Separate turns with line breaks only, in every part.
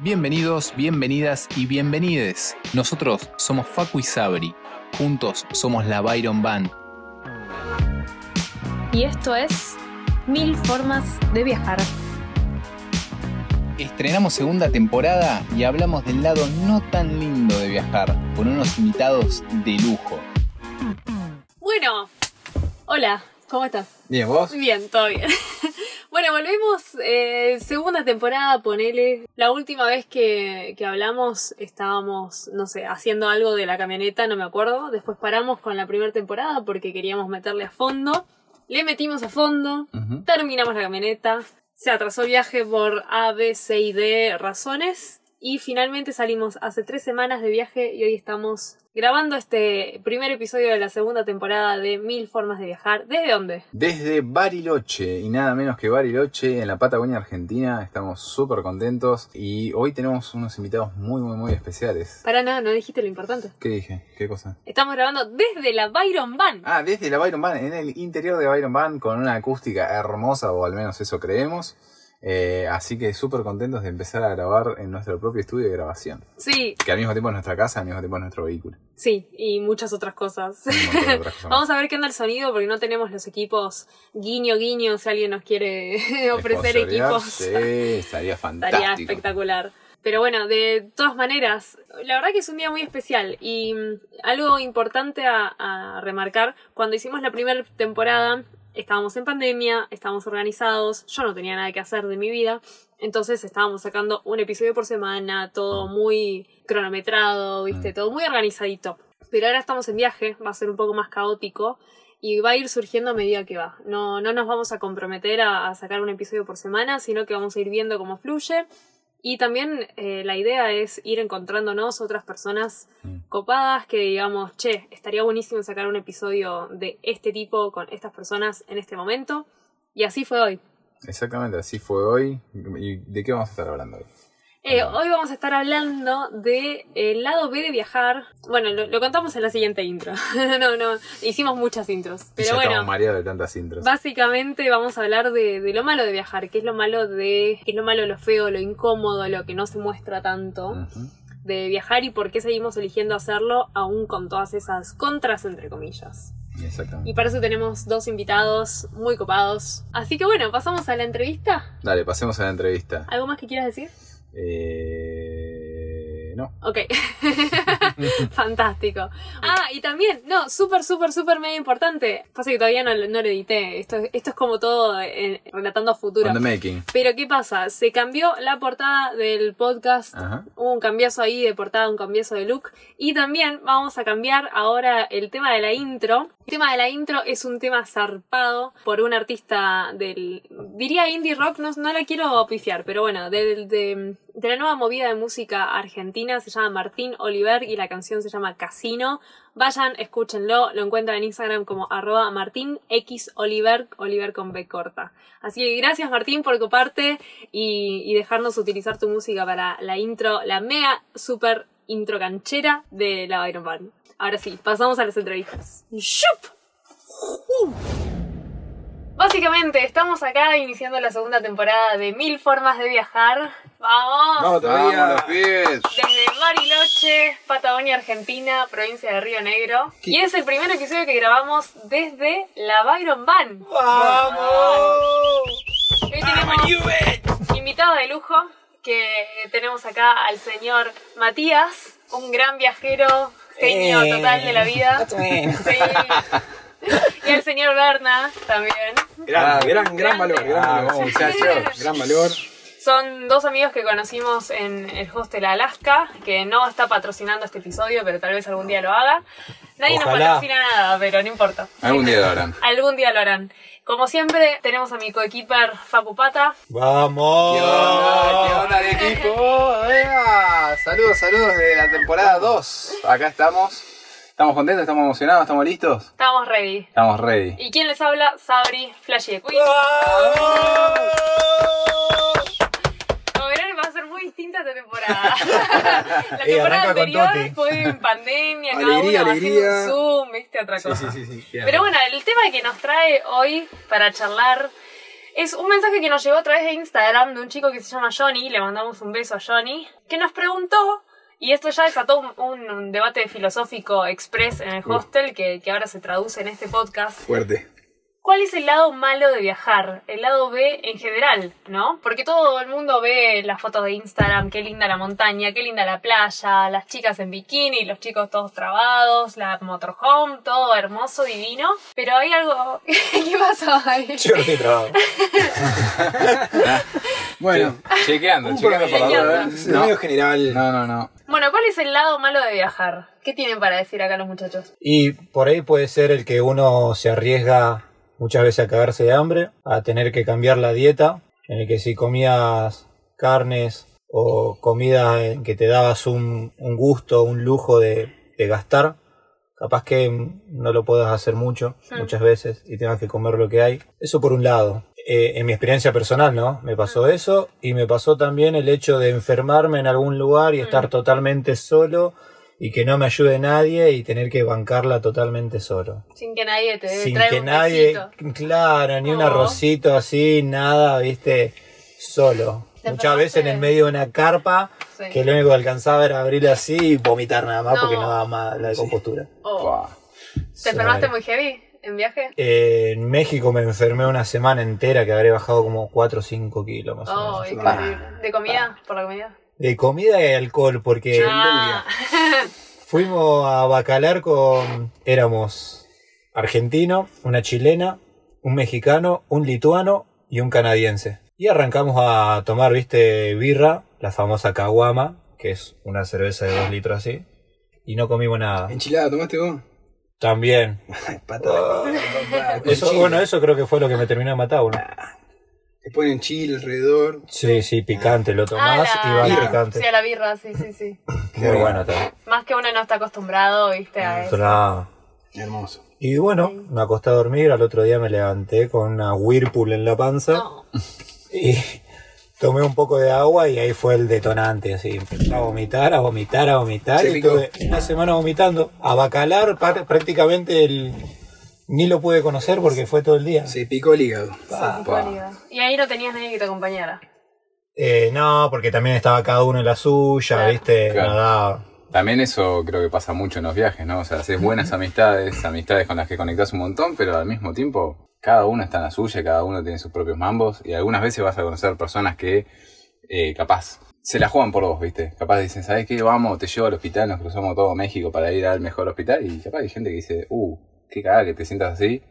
Bienvenidos, bienvenidas y bienvenides. Nosotros somos Facu y Sabri. Juntos somos la Byron Band.
Y esto es Mil Formas de Viajar.
Estrenamos segunda temporada y hablamos del lado no tan lindo de viajar, con unos invitados de lujo.
Bueno, hola, ¿cómo estás?
Bien, ¿vos?
Bien, todo bien. Bueno, volvemos, eh, segunda temporada, ponele. La última vez que, que hablamos estábamos, no sé, haciendo algo de la camioneta, no me acuerdo. Después paramos con la primera temporada porque queríamos meterle a fondo. Le metimos a fondo, terminamos la camioneta, se atrasó el viaje por A, B, C y D razones y finalmente salimos hace tres semanas de viaje y hoy estamos grabando este primer episodio de la segunda temporada de Mil Formas de Viajar. ¿Desde dónde?
Desde Bariloche, y nada menos que Bariloche, en la Patagonia Argentina, estamos súper contentos y hoy tenemos unos invitados muy, muy, muy especiales.
Para nada, no dijiste lo importante.
¿Qué dije? ¿Qué cosa?
Estamos grabando desde la Byron Van.
Ah, desde la Byron Van, en el interior de Byron Van, con una acústica hermosa, o al menos eso creemos. Eh, así que súper contentos de empezar a grabar en nuestro propio estudio de grabación.
Sí,
Que al mismo tiempo es nuestra casa, al mismo tiempo es nuestro vehículo.
sí, y muchas otras cosas.
Otras.
Vamos a ver qué onda el sonido porque no tenemos los equipos guiño guiño si alguien nos quiere ofrecer equipos.
Sí, estaría
Estaría
fantástico.
espectacular. Pero bueno, de todas maneras, la verdad que es un día muy especial y mm, algo importante a, a remarcar, cuando hicimos la primera temporada estábamos en pandemia, estábamos organizados, yo no tenía nada que hacer de mi vida, entonces estábamos sacando un episodio por semana, todo muy cronometrado, viste, todo muy organizadito. Pero ahora estamos en viaje, va a ser un poco más caótico y va a ir surgiendo a medida que va. No, no nos vamos a comprometer a, a sacar un episodio por semana, sino que vamos a ir viendo cómo fluye. Y también eh, la idea es ir encontrándonos otras personas
Mm.
copadas que digamos, che, estaría buenísimo sacar un episodio de este tipo con estas personas en este momento. Y así fue hoy.
Exactamente, así fue hoy. ¿Y de qué vamos a estar hablando hoy?
Eh, hoy vamos a estar hablando de el lado B de viajar. Bueno, lo, lo contamos en la siguiente intro. no, no, hicimos muchas intros. Pero
ya
bueno,
mareados de tantas intros.
Básicamente vamos a hablar de, de lo malo de viajar, qué es lo malo de, qué es lo malo, lo feo, lo incómodo, lo que no se muestra tanto de viajar y por qué seguimos eligiendo hacerlo aún con todas esas contras entre comillas.
Exactamente.
Y para eso tenemos dos invitados muy copados. Así que bueno, pasamos a la entrevista.
Dale, pasemos a la entrevista.
¿Algo más que quieras decir?
Eh... No.
Ok. Fantástico. Ah, y también, no, súper, súper, súper mega importante. Pasa que todavía no, lo- no lo edité. Esto, esto es como todo eh, relatando a futuro.
On the making.
Pero ¿qué pasa? Se cambió la portada del podcast.
Ajá.
Hubo un cambiazo ahí de portada, un cambiazo de look. Y también vamos a cambiar ahora el tema de la intro. El tema de la intro es un tema zarpado por un artista del. diría indie rock, no, no la quiero pifiar, pero bueno, del- de, de la nueva movida de música argentina. Se llama Martín Oliver y la canción se llama Casino. Vayan, escúchenlo, lo encuentran en Instagram como arroba Martín X Oliver, Oliver con B corta. Así que gracias Martín por coparte y, y dejarnos utilizar tu música para la intro, la mega super intro canchera de la Byron Band. Ahora sí, pasamos a las entrevistas. ¡Shup! Básicamente, estamos acá iniciando la segunda temporada de Mil Formas de Viajar. ¡Vamos!
Vamos todavía.
Vamos, los pibes.
Desde Bariloche, Patagonia, Argentina, provincia de Río Negro. Y es el primer episodio que grabamos desde la Byron Van. Hoy tenemos invitado de lujo que tenemos acá al señor Matías, un gran viajero, genio
Eh,
total de la vida. Sí. Y al señor Berna también.
Gran, gran, gran valor, gran
Ah,
valor.
muchachos.
Gran valor.
Son dos amigos que conocimos en el hostel Alaska, que no está patrocinando este episodio, pero tal vez algún día lo haga. Nadie nos
Ojalá.
patrocina nada, pero no importa.
Algún día lo harán.
Algún día lo harán. Como siempre, tenemos a mi coequiper Facu Pata.
Vamos.
¿Qué onda? ¿Qué onda de equipo? ¡Ea! Saludos, saludos de la temporada 2. Acá estamos. ¿Estamos contentos? ¿Estamos emocionados? ¿Estamos listos?
Estamos ready.
Estamos ready.
¿Y quién les habla? Sabri Flashy de Queen. Como verán, va a ser muy distinta esta temporada. La
Eh,
temporada
arranca con
anterior
Toti.
fue en pandemia, cada
Alegría,
uno
alegría.
haciendo un Zoom, viste, otra
Sí,
cosa.
sí, sí, sí.
Pero bueno, el tema que nos trae hoy para charlar Es un mensaje que nos llegó a través de Instagram de un chico que se llama Johnny, le mandamos un beso a Johnny, que nos preguntó, y esto ya desató un, un debate filosófico express en el hostel, que, que ahora se traduce en este podcast,
Fuerte.
¿Cuál es el lado malo de viajar? El lado B en general, ¿no? Porque todo el mundo ve las fotos de Instagram, qué linda la montaña, qué linda la playa, las chicas en bikini, los chicos todos trabados, la motorhome, todo hermoso, divino. Pero hay algo... ¿Qué pasó ahí?
Yo no estoy trabado.
Bueno,
Chequeando,
un
chequeando por la duda.
medio general.
No, no, no.
Bueno, ¿cuál es el lado malo de viajar? ¿Qué tienen para decir acá los muchachos?
Y por ahí puede ser el que uno se arriesga muchas veces a cagarse de hambre, a tener que cambiar la dieta, en el que si comías carnes o comida en que te dabas un, un gusto, un lujo de, de gastar, capaz que no lo puedas hacer mucho, muchas veces, y tengas que comer lo que hay. Eso por un lado. Eh, en mi experiencia personal, ¿no? Me pasó eso y me pasó también el hecho de enfermarme en algún lugar y estar totalmente solo y que no me ayude nadie y tener que bancarla totalmente solo.
Sin que nadie te
Sin
traiga
que
un
nadie,
besito.
claro, ni un arrocito así, nada, viste, solo.
¿Te
Muchas veces en el medio de una carpa
Sí.
que lo único que alcanzaba era abrir así y vomitar nada más
No.
porque no daba más la compostura.
Oh. ¿Te enfermaste muy heavy en viaje?
Eh, en México me enfermé una semana entera que habré bajado como 4 o 5 kilos más o
Oh,
menos.
qué horrible. ¿De comida? ¿Por la comida?
De comida y alcohol, porque
Ah.
fuimos a Bacalar con... Éramos argentino, una chilena, un mexicano, un lituano y un canadiense. Y arrancamos a tomar, viste, birra, la famosa caguama, que es una cerveza de 2 litros así. Y no comimos nada.
¿Enchilada tomaste vos?
También.
Patada.
Eso, bueno, eso creo que fue lo que me terminó de matar, uno.
Te ponen chile alrededor.
Sí, sí, picante, lo tomás
Ah,
y va
birra.
picante.
Sí, a la birra, sí, sí, sí.
Muy bueno también.
Más que uno no está acostumbrado, viste, a eso.
Hermoso.
Y bueno, me acosté a dormir, al otro día me levanté con una Whirlpool en la panza
No.
y tomé un poco de agua y ahí fue el detonante, así, empecé a vomitar, a vomitar, a vomitar
Se
y estuve una semana vomitando, a bacalar prácticamente el... ni lo pude conocer porque fue todo el día.
Se picó el hígado.
Ah,
Sí, válida. Y ahí no tenías nadie que te acompañara.
Eh, no, porque también estaba cada uno en la suya,
Claro.
viste,
Claro.
no daba.
También eso creo que pasa mucho en los viajes, ¿no? O sea, haces buenas amistades, amistades con las que conectás un montón, pero al mismo tiempo cada uno está en la suya, cada uno tiene sus propios mambos y algunas veces vas a conocer personas que eh, capaz se la juegan por vos, ¿viste? Capaz dicen, ¿sabes qué? Vamos, te llevo al hospital, nos cruzamos todo México para ir al mejor hospital y capaz hay gente que dice, uh, qué cagada que te sientas así,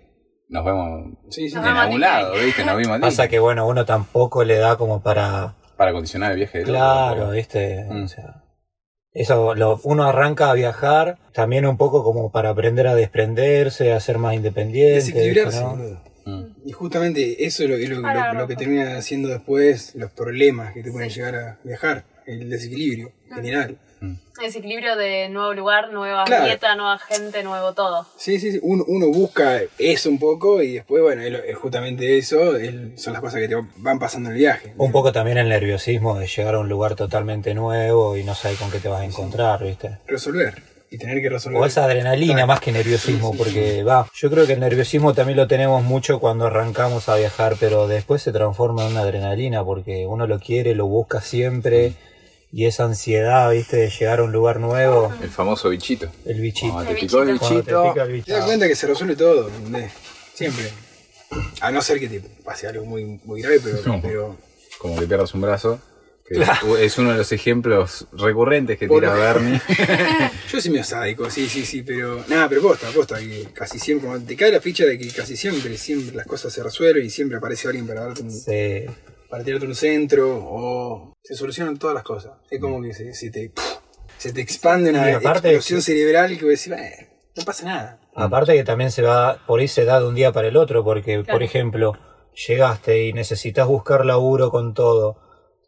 nos vemos
Sí, sí.
Nos
en algún lado, ¿viste? Nos vimos
Pasa que bueno, uno tampoco le da como para...
Para condicionar el viaje otro,
Claro, viste,
Mm.
o sea... Eso, lo- uno arranca a viajar también un poco como para aprender a desprenderse, a ser más independiente.
Desequilibrarse,
¿no?
Mm.
Y justamente eso es lo, es lo- lo- lo que termina haciendo después los problemas que te pueden llegar a viajar. El desequilibrio general.
Desequilibrio de nuevo lugar, nueva
Claro.
dieta, nueva gente, nuevo todo.
Sí, sí, sí. Uno, uno busca eso un poco y después, bueno, es, justamente eso es- son las cosas que te van pasando en el viaje.
Un poco también el nerviosismo de llegar a un lugar totalmente nuevo y no saber con qué te vas a encontrar, ¿viste?
Resolver y tener que resolver.
O esa adrenalina
Claro.
más que nerviosismo, porque va, yo creo que el nerviosismo también lo tenemos mucho cuando arrancamos a viajar, pero después se transforma en una adrenalina porque uno lo quiere, lo busca siempre y esa ansiedad, ¿viste? De llegar a un lugar nuevo,
El famoso bichito.
el bichito.
Cuando te
El
picó el
bichito.
Te
bichito,
pica el
Te
bichito.
das cuenta que se resuelve todo, ¿entendés? Siempre. A no ser que te pase algo muy, muy grave, pero,
No.
pero
como que pierdas un brazo. Que es uno de los ejemplos recurrentes que
Por-
tira Bernie.
yo soy medio sádico, sí, sí, sí, pero nada, pero posta, posta, que casi siempre, cuando te cae la ficha de que casi siempre, siempre las cosas se resuelven y siempre aparece alguien para darte un,
Sí.
Para tirarte un centro o se solucionan todas las cosas. Es como que se, se te, se te expande una
aparte
explosión
que-
cerebral que vos decís, "Eh, no pasa nada.
Aparte que también se va, por ahí se da de un día para el otro, porque, por ejemplo, llegaste y necesitas buscar laburo con todo,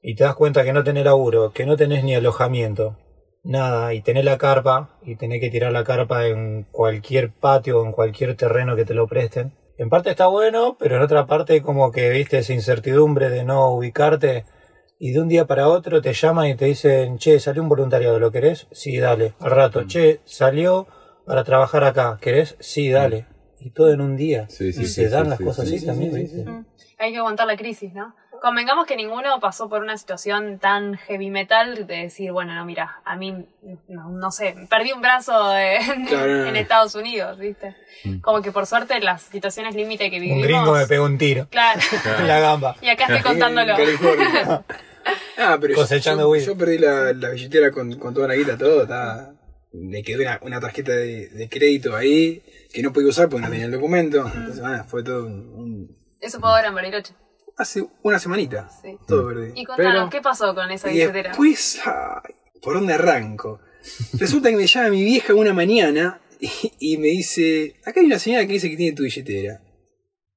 y te das cuenta que no tenés laburo, que no tenés ni alojamiento, nada, y tenés la carpa, y tenés que tirar la carpa en cualquier patio o en cualquier terreno que te lo presten. En parte está bueno, pero en otra parte como que viste esa incertidumbre de no ubicarte, y de un día para otro te llaman y te dicen, che, salió un voluntariado, ¿lo querés? Sí, dale. Al rato, che, salió para trabajar acá, ¿querés? Sí, dale. Y todo en un día.
Sí, sí,
y
sí,
se dan
sí,
las
sí,
cosas
sí,
así
sí,
también,
sí,
¿viste?
Mm. hay que aguantar la crisis, ¿no? Convengamos que ninguno pasó por una situación tan heavy metal de decir, bueno, no, mira, a mí, no, no sé, perdí un brazo en,
Claro.
en Estados Unidos, ¿viste?
Mm.
Como que por suerte las situaciones límite que
Un
vivimos...
gringo me pegó un tiro
Claro.
en la gamba.
Y acá estoy contándolo.
California. Ah, pero yo-
Cosechando
yo, yo perdí la, la billetera con, con toda la guita, todo. Estaba, me quedó una, una tarjeta de, de crédito ahí que no podía usar porque no tenía el documento. Entonces, bueno, fue todo un, un-
Eso fue ahora en Bariloche.
Hace una semanita.
Sí.
Todo perdí.
Y contanos,
Pero-
¿qué pasó con esa
Y
billetera?
después, ay, ¿por dónde arranco? Resulta que me llama mi vieja una mañana y, y me dice, acá hay una señora que dice que tiene tu billetera.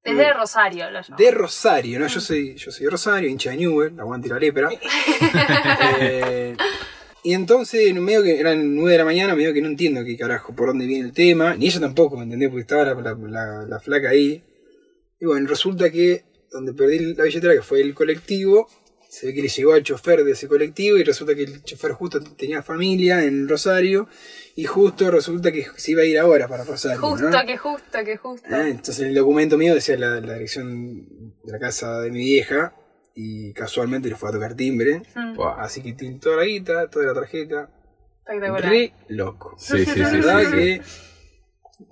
Desde Rosario lo llamo.
De Rosario, ¿no? Yo soy, yo soy de Rosario, hincha de Newell, aguante la lepra. Eh, y entonces, en medio que eran 9 de la mañana, medio que no entiendo qué carajo, por dónde viene el tema, ni ella tampoco, ¿me entendés? Porque estaba la, la- la- la flaca ahí. Y bueno, resulta que donde perdí la billetera, que fue el colectivo, se ve que le llegó al chofer de ese colectivo y resulta que el chofer justo tenía familia en Rosario y justo resulta que se iba a ir ahora para Rosario. ¿no?
Justo, que justo, que justo.
Ah, entonces en el documento mío decía la, la dirección de la casa de mi vieja y casualmente le fue a tocar timbre.
Mm.
Así que tiene toda la guita, toda la tarjeta. Re loco.
Sí, sí, sí.
Verdad
sí.
que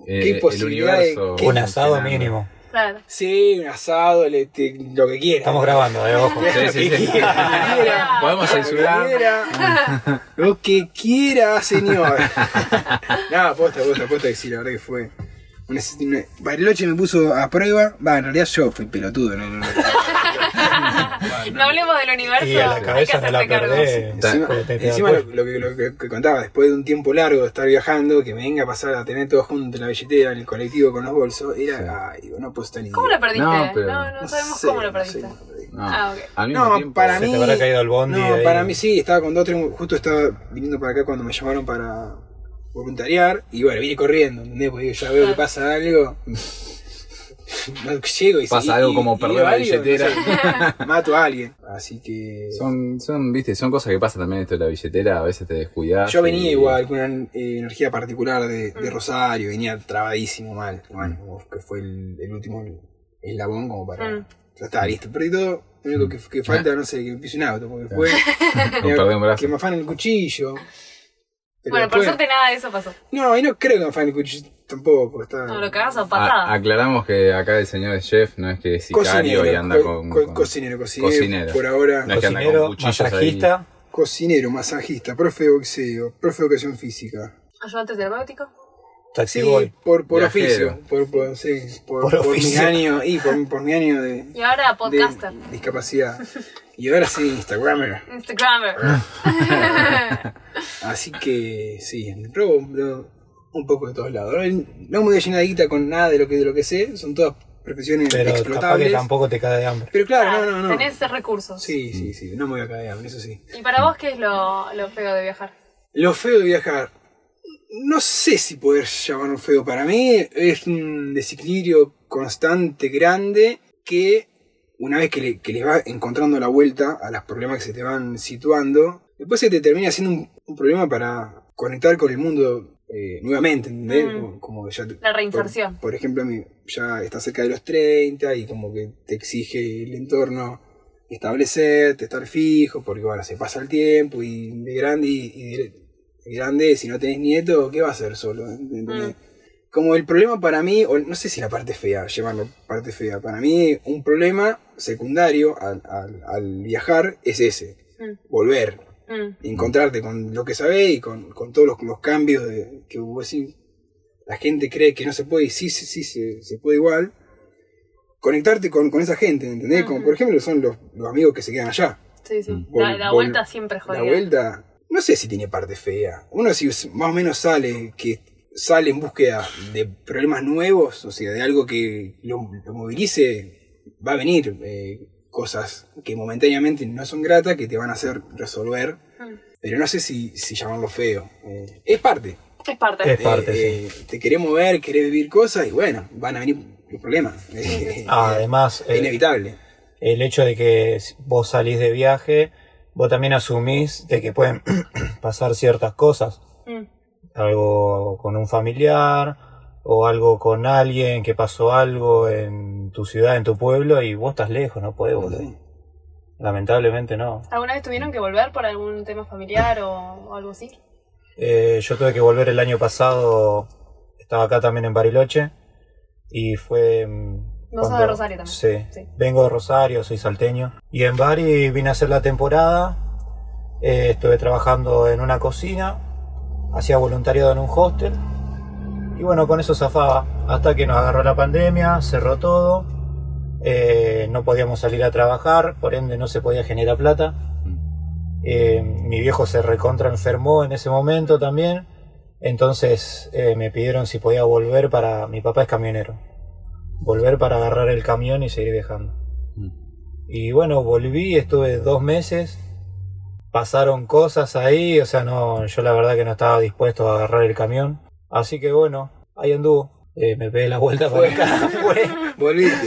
Eh,
qué posibilidad de- qué-
Un asado mínimo.
Claro.
sí, un asado, le- te- lo que quiera.
Estamos grabando, eh, ojo.
Sí, sí, sí. Podemos
Lo que
censurar.
quiera. Lo que quiera, señor. Nada, posta, posta, posta que sí, la verdad que fue. Una, una- Bariloche me puso a prueba. Va, en realidad yo fui pelotudo. No, no, no.
No hablemos del universo.
Y a la
hay que
cabeza no la
hacerse cargo.
perdés.
Encima,
porque te- te
encima
da
lo, lo que, lo que- que contaba, después de un tiempo largo de estar viajando, que me venga a pasar a tener todo junto en la billetera, en el colectivo con los bolsos, era, ay, no puedo estar ni
¿Cómo lo perdiste?
No,
No,
pero-
no, sabemos
sé,
cómo lo
no sé
perdiste.
No,
Ah, ok.
Al mismo
No,
tiempo.
para
Se
mí-
te habrá caído el bondi.
No,
ahí.
para mí sí, estaba con dos, tres, justo estaba viniendo para acá cuando me llamaron para voluntariar, y bueno, vine corriendo, ¿entendés? Porque ya veo que pasa algo. No, llego y
Pasa
y-
algo como perder la billetera.
no sé, mato a alguien. Así que.
Son, son, viste, son cosas que pasan también esto de la billetera, a veces te descuidas.
Yo venía
y-
igual con una eh, energía particular de, de Rosario, venía trabadísimo mal. Bueno, que fue el, el último eslabón como para.
Mm.
Ya está, listo. Perdí todo. Lo único que, que falta, no sé, que pise un auto. Porque fue.
No perdí un brazo.
que me afanen el cuchillo. Pero
Bueno, por
después-
suerte nada de eso pasó.
No, y no creo que afanen el cuchillo tampoco. Está...
No, lo cagás a
A-
patada.
aclaramos que acá el señor es chef, no es que es sicario y anda
co-
con,
co-
con-
cocinero, cocinero,
cocinero.
Por ahora,
No es que anda con
Cocinero,
cuchillos ahí.
masajista.
cocinero, masajista, profe de boxeo, profe de educación física.
¿Ayudante terapéutico?
Taxi
Sí,
boy.
por, por
Viajero.
oficio. Por, por, sí, por,
Por
por mi año, y por, por mi año de,
Y ahora
de
podcaster.
discapacidad. Y ahora sí, Instagramer.
Instagrammer.
Así que sí, robo un poco de todos lados. No, me voy a llenar de guita con nada de lo que, de lo que sé, son todas profesiones
Pero
explotables.
tampoco te cae de hambre.
Pero claro, no, no, no.
Tenés recursos.
Sí, sí, sí, no me voy a caer, eso sí.
¿Y para vos qué es lo, lo feo de viajar?
Lo feo de viajar. No sé si poder llamarlo feo. Para mí es un desequilibrio constante, grande, que una vez que le, que le va encontrando la vuelta a los problemas que se te van situando, después se te termina siendo un, un problema para conectar con el mundo eh, nuevamente, ¿entendés?
Mm.
Como, como ya te-
La reinserción.
Por, por ejemplo, ya está cerca de los 30 y como que te exige el entorno establecerte, estar fijo, porque bueno, se pasa el tiempo y de grande y, y de, de grande, si no tenés nieto, ¿qué va a hacer solo? ¿Entendés? Como el problema para mí, o no sé si la parte fea, llevarlo parte fea, para mí un problema secundario al, al- al viajar es ese,
Mm.
volver,
Mm.
encontrarte con lo que sabés y con, con todos los, los cambios de, que vos decís, la gente cree que no se puede y sí, sí, sí se, se puede igual. Conectarte con, con esa gente, ¿entendés? Como
Ujú.
por ejemplo son los, los amigos que se quedan allá.
Sí, sí.
Mm.
La, la
Vol-
vuelta siempre es
La
jodida.
vuelta, no sé si tiene parte fea. Uno si más o menos sale, que sale en búsqueda de problemas nuevos, o sea, de algo que lo, lo movilice, va a venir eh, cosas que momentáneamente no son gratas, que te van a hacer resolver.
Mm.
Pero no sé si, si llamarlo feo. Eh, es parte.
Es parte.
Es parte,
Eh, eh, Te querés mover, querés vivir cosas y bueno, van a venir los problemas.
Además,
es
eh,
inevitable.
el hecho de que vos salís de viaje, vos también asumís de que pueden pasar ciertas cosas.
Mm.
Algo con un familiar o algo con alguien que pasó algo en tu ciudad, en tu pueblo, y vos estás lejos, no podés volver.
Sí.
Lamentablemente no.
¿Alguna vez tuvieron que volver por algún tema familiar o, o algo así?
Eh, yo tuve que volver el año pasado, estaba acá también en Bariloche, y fue... mm,
No sos de Rosario también.
Sí.
Sí.
vengo de Rosario, soy salteño. Y en Bari vine a hacer la temporada, eh, estuve trabajando en una cocina, hacía voluntariado en un hostel, y bueno, con eso zafaba, hasta que nos agarró la pandemia, cerró todo, eh, no podíamos salir a trabajar, por ende no se podía generar plata. Eh, mi viejo se recontra enfermó en ese momento también. Entonces eh, me pidieron si podía volver para... Mi papá es camionero. Volver para agarrar el camión y seguir viajando. Y bueno, volví, estuve dos meses. Pasaron cosas ahí, o sea, no, yo la verdad que no estaba dispuesto a agarrar el camión. Así que bueno, ahí anduvo. Eh, me pegué la vuelta para acá. Fue.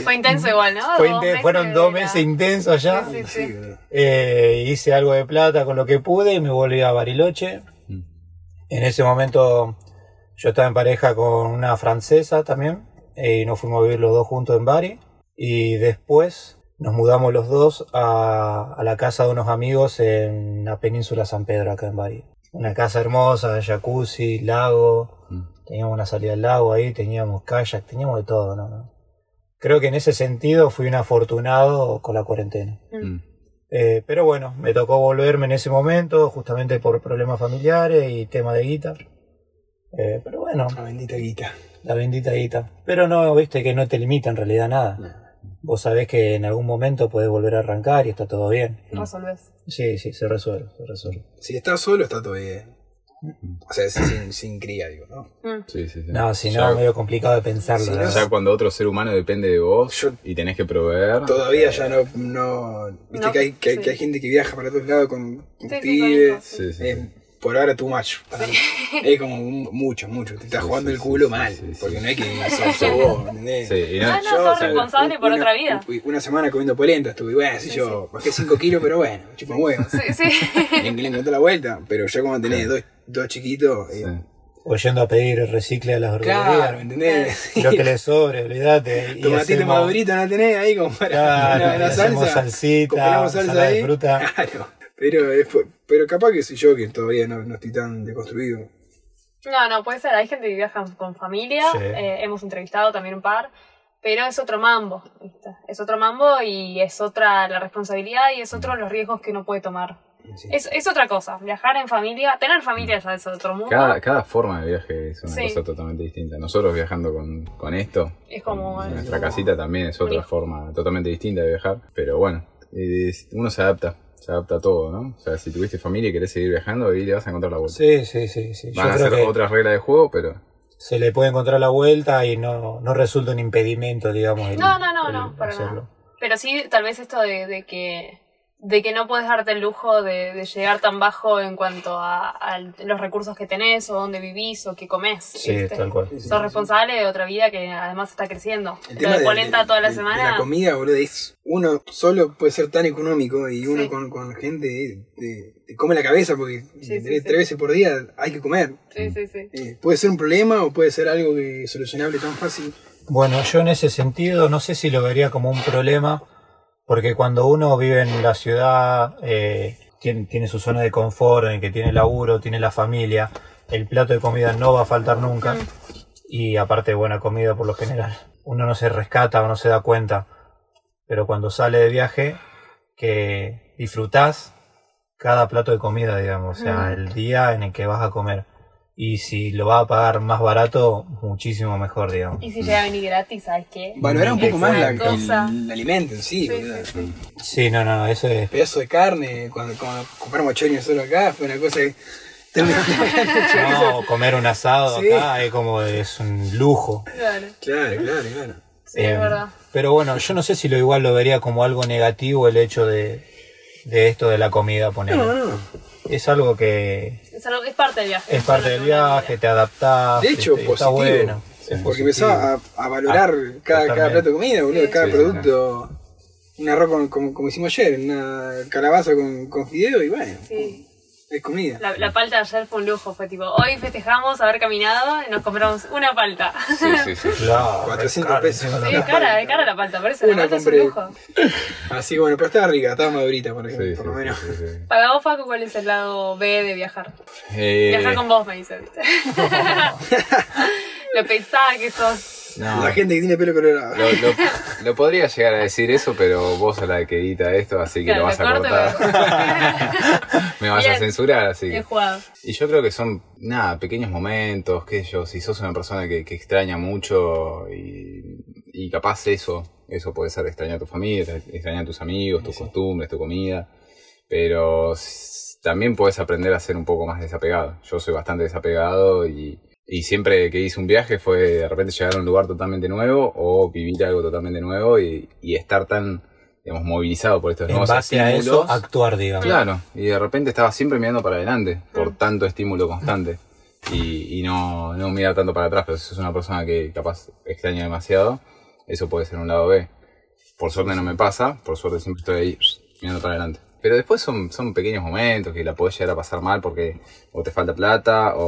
Fue intenso igual, ¿no?
fue
Dos
inte-
meses
fueron dos meses intensos allá.
Sí, sí,
Sí.
Eh, hice algo de plata con lo que pude y me volví a Bariloche.
Mm.
En ese momento yo estaba en pareja con una francesa también eh, y nos fuimos a vivir los dos juntos en Bari. Y después nos mudamos los dos a, a la casa de unos amigos en la península San Pedro, acá en Bari. Una casa hermosa, jacuzzi, lago.
Mm.
Teníamos una salida al lago ahí, teníamos kayak, teníamos de todo, ¿no? Creo que en ese sentido fui un afortunado con la cuarentena.
Mm.
Eh, pero bueno, me tocó volverme en ese momento, justamente por problemas familiares y tema de guita. Eh, pero bueno,
La bendita guita.
la bendita guita. Pero no, viste que no te limita en realidad nada. Vos sabés que en algún momento podés volver a arrancar y está todo bien.
Resolvés.
Sí, sí, se resuelve, se resuelve.
Si estás solo, está todo bien. O sea, sin, sin cría, digo, ¿no?
Mm.
Sí, sí, sí.
No, si no, medio complicado de pensarlo.
Si no.
Ya cuando otro ser humano depende de vos
Yo-
y tenés que proveer.
Todavía ya no. no Viste
No,
que, hay, que, hay,
sí.
que hay gente que viaja para todos lados con, con
Sí, sí, con
pibes.
hijos,
Sí, sí,
Es
sí.
Por ahora too much. para mí. Es como un- mucho, mucho. Te estás
Sí,
jugando
sí,
el culo
sí,
mal.
sí, sí,
porque
sí.
no hay que sos, sos vos, ¿me ¿entendés?
Sí, y no,
No, no, sos
o sea,
responsable por
una-
otra vida.
Una semana comiendo polenta estuve, bueno, así
Sí,
yo, bajé 5 kilos, pero bueno, chupa huevo.
Sí, sí.
Le, le encontré la vuelta, pero ya como tenés dos, dos chiquitos, eh,
sí.
O yendo a pedir recicle a las
claro, ¿me
verdulerías.
entendés?
Lo que le sobre, olvídate. y
Tomatito
hacemos-
madurito no tenés ahí como para
Claro,
una,
y
una
hacemos
salsa.
salsita,
Compramos salsa
ensalada de
ahí.
fruta.
Claro, pero, es por- pero capaz que soy yo que todavía no, no estoy tan deconstruido.
No, no, puede ser. Hay gente que viaja con familia.
Sí.
eh, hemos entrevistado también un par. Pero es otro mambo. ¿viste? Es otro mambo y es otra la responsabilidad y es otro los riesgos que uno puede tomar.
Sí.
Es, es otra cosa. Viajar en familia, tener familia ya es otro mundo.
Cada, cada forma de viaje es una
Sí.
cosa totalmente distinta. Nosotros viajando con, con esto,
Es como.
en nuestra casita también es otra forma totalmente distinta de viajar. Pero bueno, es- uno se adapta, se adapta a todo, ¿no? O sea, si tuviste familia y querés seguir viajando, ahí le vas a encontrar la vuelta.
Sí, sí, sí. sí. Yo
Van a
creo
ser
que
otras reglas de juego, pero
se le puede encontrar la vuelta y no, no resulta un impedimento, digamos. el-
No, no, no,
el
no, para
hacerlo.
nada. Pero sí, tal vez esto de, de que de que no puedes darte el lujo de, de llegar tan bajo en cuanto a, a los recursos que tenés o dónde vivís o qué comés.
Sí,
¿viste?
tal cual.
Sí, sí,
Sos
sí.
responsable de otra vida que además está creciendo.
El tema
de
de,
polenta
de-
toda la
de- de
semana.
la comida, boludo, es uno solo puede ser tan económico y uno
Sí.
con, con gente te, te come la cabeza porque tres veces por día hay que comer.
Sí, sí, sí.
Eh, puede ser un problema o puede ser algo que solucionable tan fácil.
Bueno, yo en ese sentido no sé si lo vería como un problema, porque cuando uno vive en la ciudad, eh, tiene, tiene su zona de confort, en el que tiene laburo, tiene la familia, el plato de comida no va a faltar nunca,
Mm.
y aparte buena comida por lo general. Uno no se rescata o no se da cuenta, pero cuando sale de viaje, que disfrutás cada plato de comida, digamos, o sea,
Mm.
el día en el que vas a comer. Y si lo vas a pagar más barato, muchísimo mejor, digamos.
Y si llega a venir gratis, ¿sabes qué?
Valorar un poco más la, el, el alimento en sí,
Sí, sí, sí.
Sí, no, no, eso es.
Pedazo de carne, cuando, cuando compramos chorizo solo acá, fue una cosa que.
No, comer un asado
Sí.
acá es como es un lujo.
Claro,
Claro, claro, claro.
sí, es
Eh,
verdad.
Pero bueno, yo no sé si lo igual lo vería como algo negativo el hecho de, de esto de la comida, poner.
No, no.
Es algo que
Es, algo- es parte del viaje.
es parte del viaje, te adaptás.
De hecho,
este, está
positivo.
bueno. es
Porque
positivo.
empezaba a, a valorar cada, cada
totalmente.
plato de comida, boludo,
Sí,
cada
sí,
producto. Un arroz con- como, como hicimos ayer, una calabaza con, con fideo y bueno,
Sí.
Comida.
La, la palta de ayer fue un lujo, fue tipo, hoy festejamos haber caminado y nos compramos una palta.
Sí, sí, sí.
Claro,
400
caro,
pesos.
encima
Sí,
la-
es cara, es cara la palta, por eso la
Una
palta es un lujo.
Así bueno, pero estaba rica, estaba madurita, por, ejemplo,
Sí,
por
sí,
lo menos.
sí, sí, sí.
Para vos, Facu, ¿cuál es el lado B de viajar?
Eh,
Viajar con vos, me dice, ¿viste? Lo pesada que sos.
No,
La gente que tiene pelo colorado.
lo, lo- lo podría llegar a decir eso, pero vos sos la que edita esto, así que
Claro,
lo vas a cortar. Me vas a censurar, así que. Y yo creo que son, nada, pequeños momentos, qué sé yo, si sos una persona que, que extraña mucho y, y capaz eso, eso puede ser extrañar a tu familia, extrañar a tus amigos, tus costumbres, tu comida, pero también puedes aprender a ser un poco más desapegado. Yo soy bastante desapegado y, y siempre que hice un viaje fue de repente llegar a un lugar totalmente nuevo o vivir algo totalmente nuevo y, y estar tan, digamos, movilizado por estos
En
nuevos
base a eso, actuar, digamos.
Claro, y de repente estaba siempre mirando para adelante por tanto estímulo constante y, y no, no mirar tanto para atrás, pero si sos una persona que capaz extraña demasiado, eso puede ser un lado B. Por suerte no me pasa, por suerte siempre estoy ahí mirando para adelante. Pero después son, son pequeños momentos que la podés llegar a pasar mal porque o te falta plata o,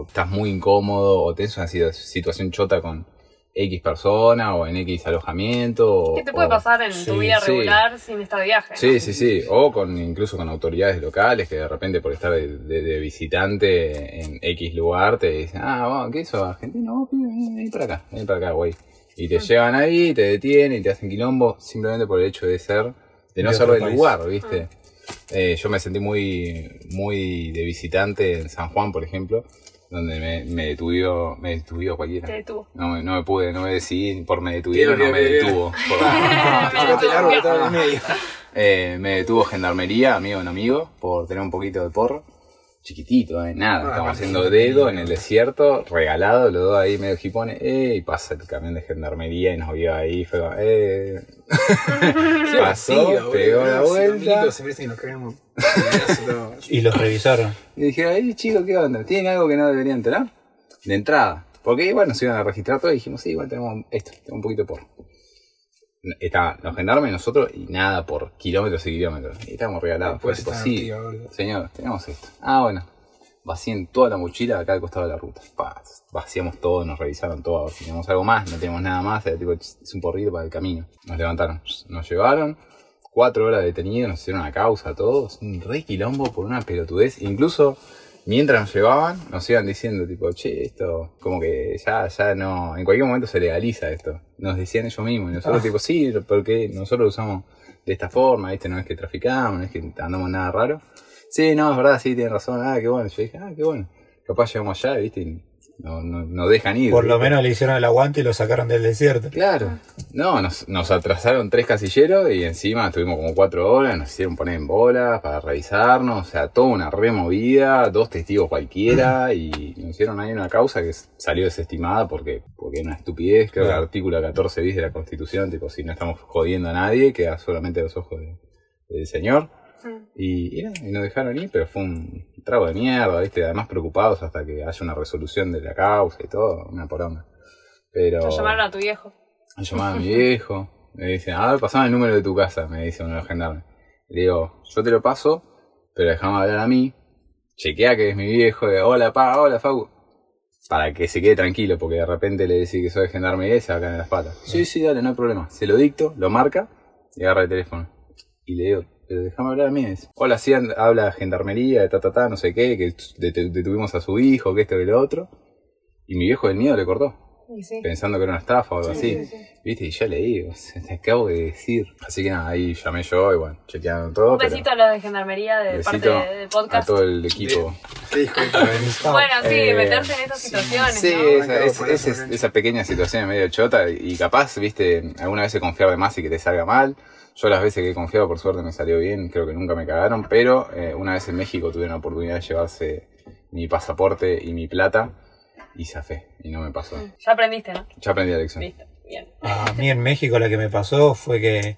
o estás muy incómodo o tenés una situa- situación chota con X persona o en X alojamiento. o-
¿Qué te puede
o-
pasar en
sí,
tu vida
sí.
regular sin estar de viaje?
Sí, sí, sí. O con incluso con autoridades locales que de repente por estar de, de- de visitante en X lugar te dicen, ah, bueno, ¿qué eso? Argentino, vos, pibe, ven, ven para acá, ven para acá, güey. Y te llevan ahí, te detienen y te hacen quilombo simplemente por el hecho de ser, de no ser del lugar, ¿viste? Eh, yo me sentí muy, muy de visitante en San Juan, por ejemplo, donde me, me detuvió, me detuvió cualquiera.
Te detuvo.
No, me- no me pude, no me decidí por me detuvieron, no me detuvo. Eh, me detuvo gendarmería, amigo en amigo, por tener un poquito de porro. Chiquitito, eh, nada.
Ah,
Estamos
bueno,
haciendo dedo en el desierto, regalado, los dos ahí medio jipones. Eh, y pasa el camión de gendarmería y nos vio ahí. Fue como, eh. Pasó,
Vacío,
pegó la
si
vuelta.
se nos.
Y los revisaron.
Y dije, ahí chicos, ¿qué onda? ¿Tienen algo que no deberían tener? De entrada. Porque igual nos iban a registrar todo y dijimos, sí, igual tenemos esto, tengo un poquito de porro. Estaban los gendarmes y nosotros y nada por kilómetros y kilómetros. Y estábamos regalados. Fue tipo, sí, señor, tenemos esto. Ah, bueno. Vacíen toda la mochila acá al costado de la ruta. Pa, vaciamos todo, nos revisaron todo. Si teníamos algo más, no tenemos nada más. Era tipo, "Ch, es un porrito para el camino. Nos levantaron, nos llevaron. Cuatro horas detenidos, nos hicieron una causa, todos. Un re quilombo por una pelotudez. Incluso mientras nos llevaban, nos iban diciendo, tipo, che, esto, como que ya, ya no. En cualquier momento se legaliza esto. Nos decían ellos mismos. Y nosotros, tipo, sí, porque nosotros lo usamos de esta forma, ¿viste? No es que traficamos, no es que andamos nada raro. Sí, no, es verdad, sí, tienen razón. Ah, qué bueno. Yo dije, ah, qué bueno. Capaz llegamos allá, ¿viste? Y no, no, no dejan ir.
Por lo menos le hicieron el aguante y lo sacaron del desierto.
Claro. No, nos, nos atrasaron tres casilleros y encima estuvimos como cuatro horas, nos hicieron poner en bola para revisarnos, o sea, toda una removida, dos testigos cualquiera y nos hicieron ahí una causa que salió desestimada porque, porque es una estupidez, creo que el
Claro.
artículo 14 bis de la Constitución, tipo, si no estamos jodiendo a nadie, queda solamente a los ojos de- del señor.
Mm.
Y, y, nada, y nos dejaron ir, pero fue un trago de mierda, ¿viste? Además preocupados hasta que haya una resolución de la causa y todo, una poronga. Pero...
Te llamaron a tu viejo.
Me llamaba a mi viejo, me dicen, a ver, pasame el número de tu casa, me dice uno de los gendarmes. Le digo, yo te lo paso, pero déjame hablar a mí, chequea que es mi viejo, de, hola pa, hola Facu, para que se quede tranquilo, porque de repente le decís que soy de gendarmería y se va a caer en las patas. Sí, sí, dale, no hay problema. Se lo dicto, lo marca y agarra el teléfono. Y le digo, pero déjame hablar a mí. Hola, sí, habla gendarmería, de ta, ta, ta, no sé qué, que det- detuvimos a su hijo, que esto y lo otro. Y mi viejo del miedo le cortó
sí.
pensando que era una estafa o algo
Sí,
así.
sí, sí.
¿Viste? Y ya leí, o sea, te acabo de decir. Así que nada, ahí llamé yo y bueno, chequearon todo.
Un
pero
besito a los de gendarmería de parte del
a
podcast.
todo el equipo.
Bueno, sí,
Eh,
meterse en estas situaciones,
Sí,
¿no?
esa, es-
por la
esa- pequeña situación medio chota y capaz, viste, alguna vez confiar de más y que te salga mal. Yo las veces que he confiado, por suerte, me salió bien, creo que nunca me cagaron, pero eh, una vez en México tuve la oportunidad de llevarse mi pasaporte y mi plata y zafé, y no me pasó.
Ya aprendiste, ¿no?
Ya aprendí la lección.
Listo, bien.
A mí en México la que me pasó fue que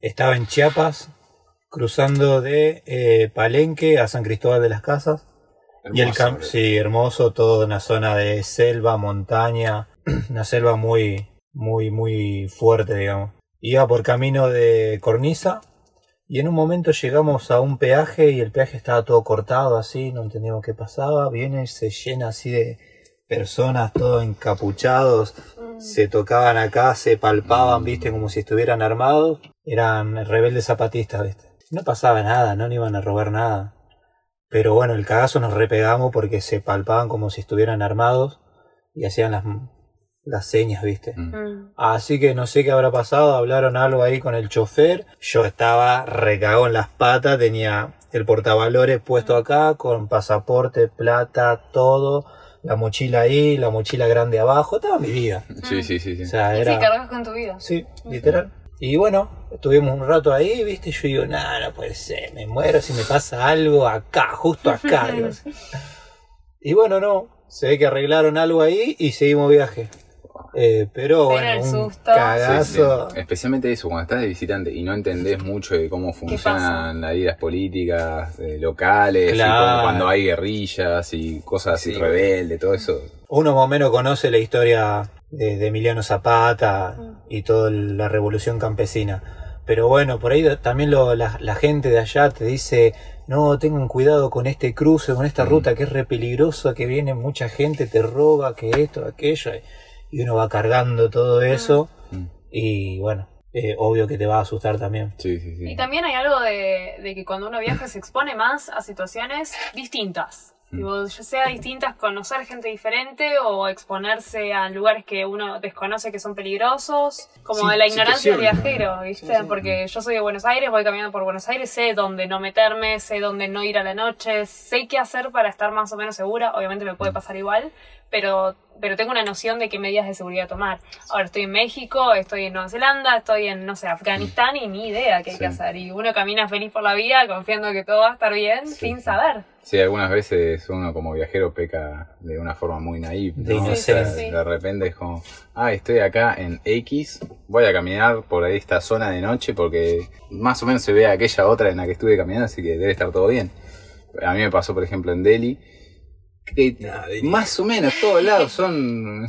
estaba en Chiapas cruzando de eh, Palenque a San Cristóbal de las Casas. y el
Hermoso,
campo, sí, hermoso, todo una zona de selva, montaña, una selva muy, muy, muy fuerte, digamos. Iba por camino de Cornisa Y en un momento llegamos a un peaje y el peaje estaba todo cortado así, no entendíamos qué pasaba. Viene y se llena así de personas, todos encapuchados, se tocaban acá, se palpaban, viste, como si estuvieran armados. Eran rebeldes zapatistas, viste. No pasaba nada, no, no iban a robar nada. Pero bueno, el cagazo nos repegamos porque se palpaban como si estuvieran armados y hacían las, las señas, viste.
Mm.
Mm.
Así que no sé qué habrá pasado, hablaron algo ahí con el chofer. Yo estaba recagado en las patas, tenía el portavalores puesto acá, con pasaporte, plata, todo, la mochila ahí, la mochila grande abajo, toda mi vida.
Sí, sí, sí. sí.
O sea,
Y
era...
sí, cargas con tu vida.
Sí, literal. Y bueno, estuvimos un rato ahí, viste, y yo digo, nada, no puede ser, me muero si me pasa algo acá, justo acá. y bueno, no, se ve que arreglaron algo ahí y seguimos viaje. Eh, pero bueno,
el
un
susto.
Sí, sí.
cagazo.
Especialmente eso, cuando estás de visitante y no entendés mucho de cómo funcionan las vidas políticas eh, locales, y
Claro.
cuando hay guerrillas y cosas así
Sí.
rebeldes, todo eso.
Uno más o menos conoce la historia de, de Emiliano Zapata y toda la revolución campesina. Pero bueno, por ahí también lo- la, la gente de allá te dice, no, tengan cuidado con este cruce, con esta
Mm.
ruta que es re peligrosa, que viene mucha gente, te roba, que esto, aquello. Y uno va cargando todo eso
Mm.
y bueno, eh, obvio que te va a asustar también.
Sí, sí, sí.
Y también hay algo de, de que cuando uno viaja se expone más a situaciones distintas.
Mm.
Digo, ya sea distintas, conocer gente diferente o exponerse a lugares que uno desconoce que son peligrosos, como
Sí,
de la ignorancia del viajero. ¿viste?
Sí, sí.
Porque yo soy de Buenos Aires, voy caminando por Buenos Aires, sé dónde no meterme, sé dónde no ir a la noche, sé qué hacer para estar más o menos segura, obviamente me puede pasar igual, pero, pero tengo una noción de qué medidas de seguridad tomar. Ahora estoy en México, estoy en Nueva Zelanda, estoy en, no sé, Afganistán y ni idea qué hay que
Sí.
hacer. Y uno camina feliz por la vida confiando que todo va a estar bien
Sí.
sin saber.
Sí, algunas veces uno como viajero peca de una forma muy naive.
De
¿no? O
inocencia.
sea,
Sí, sí.
De repente es como, ah, estoy acá en X, voy a caminar por esta zona de noche porque más o menos se ve aquella otra en la que estuve caminando, así que debe estar todo bien. A mí me pasó, por ejemplo, en Delhi, que más o menos todos lados son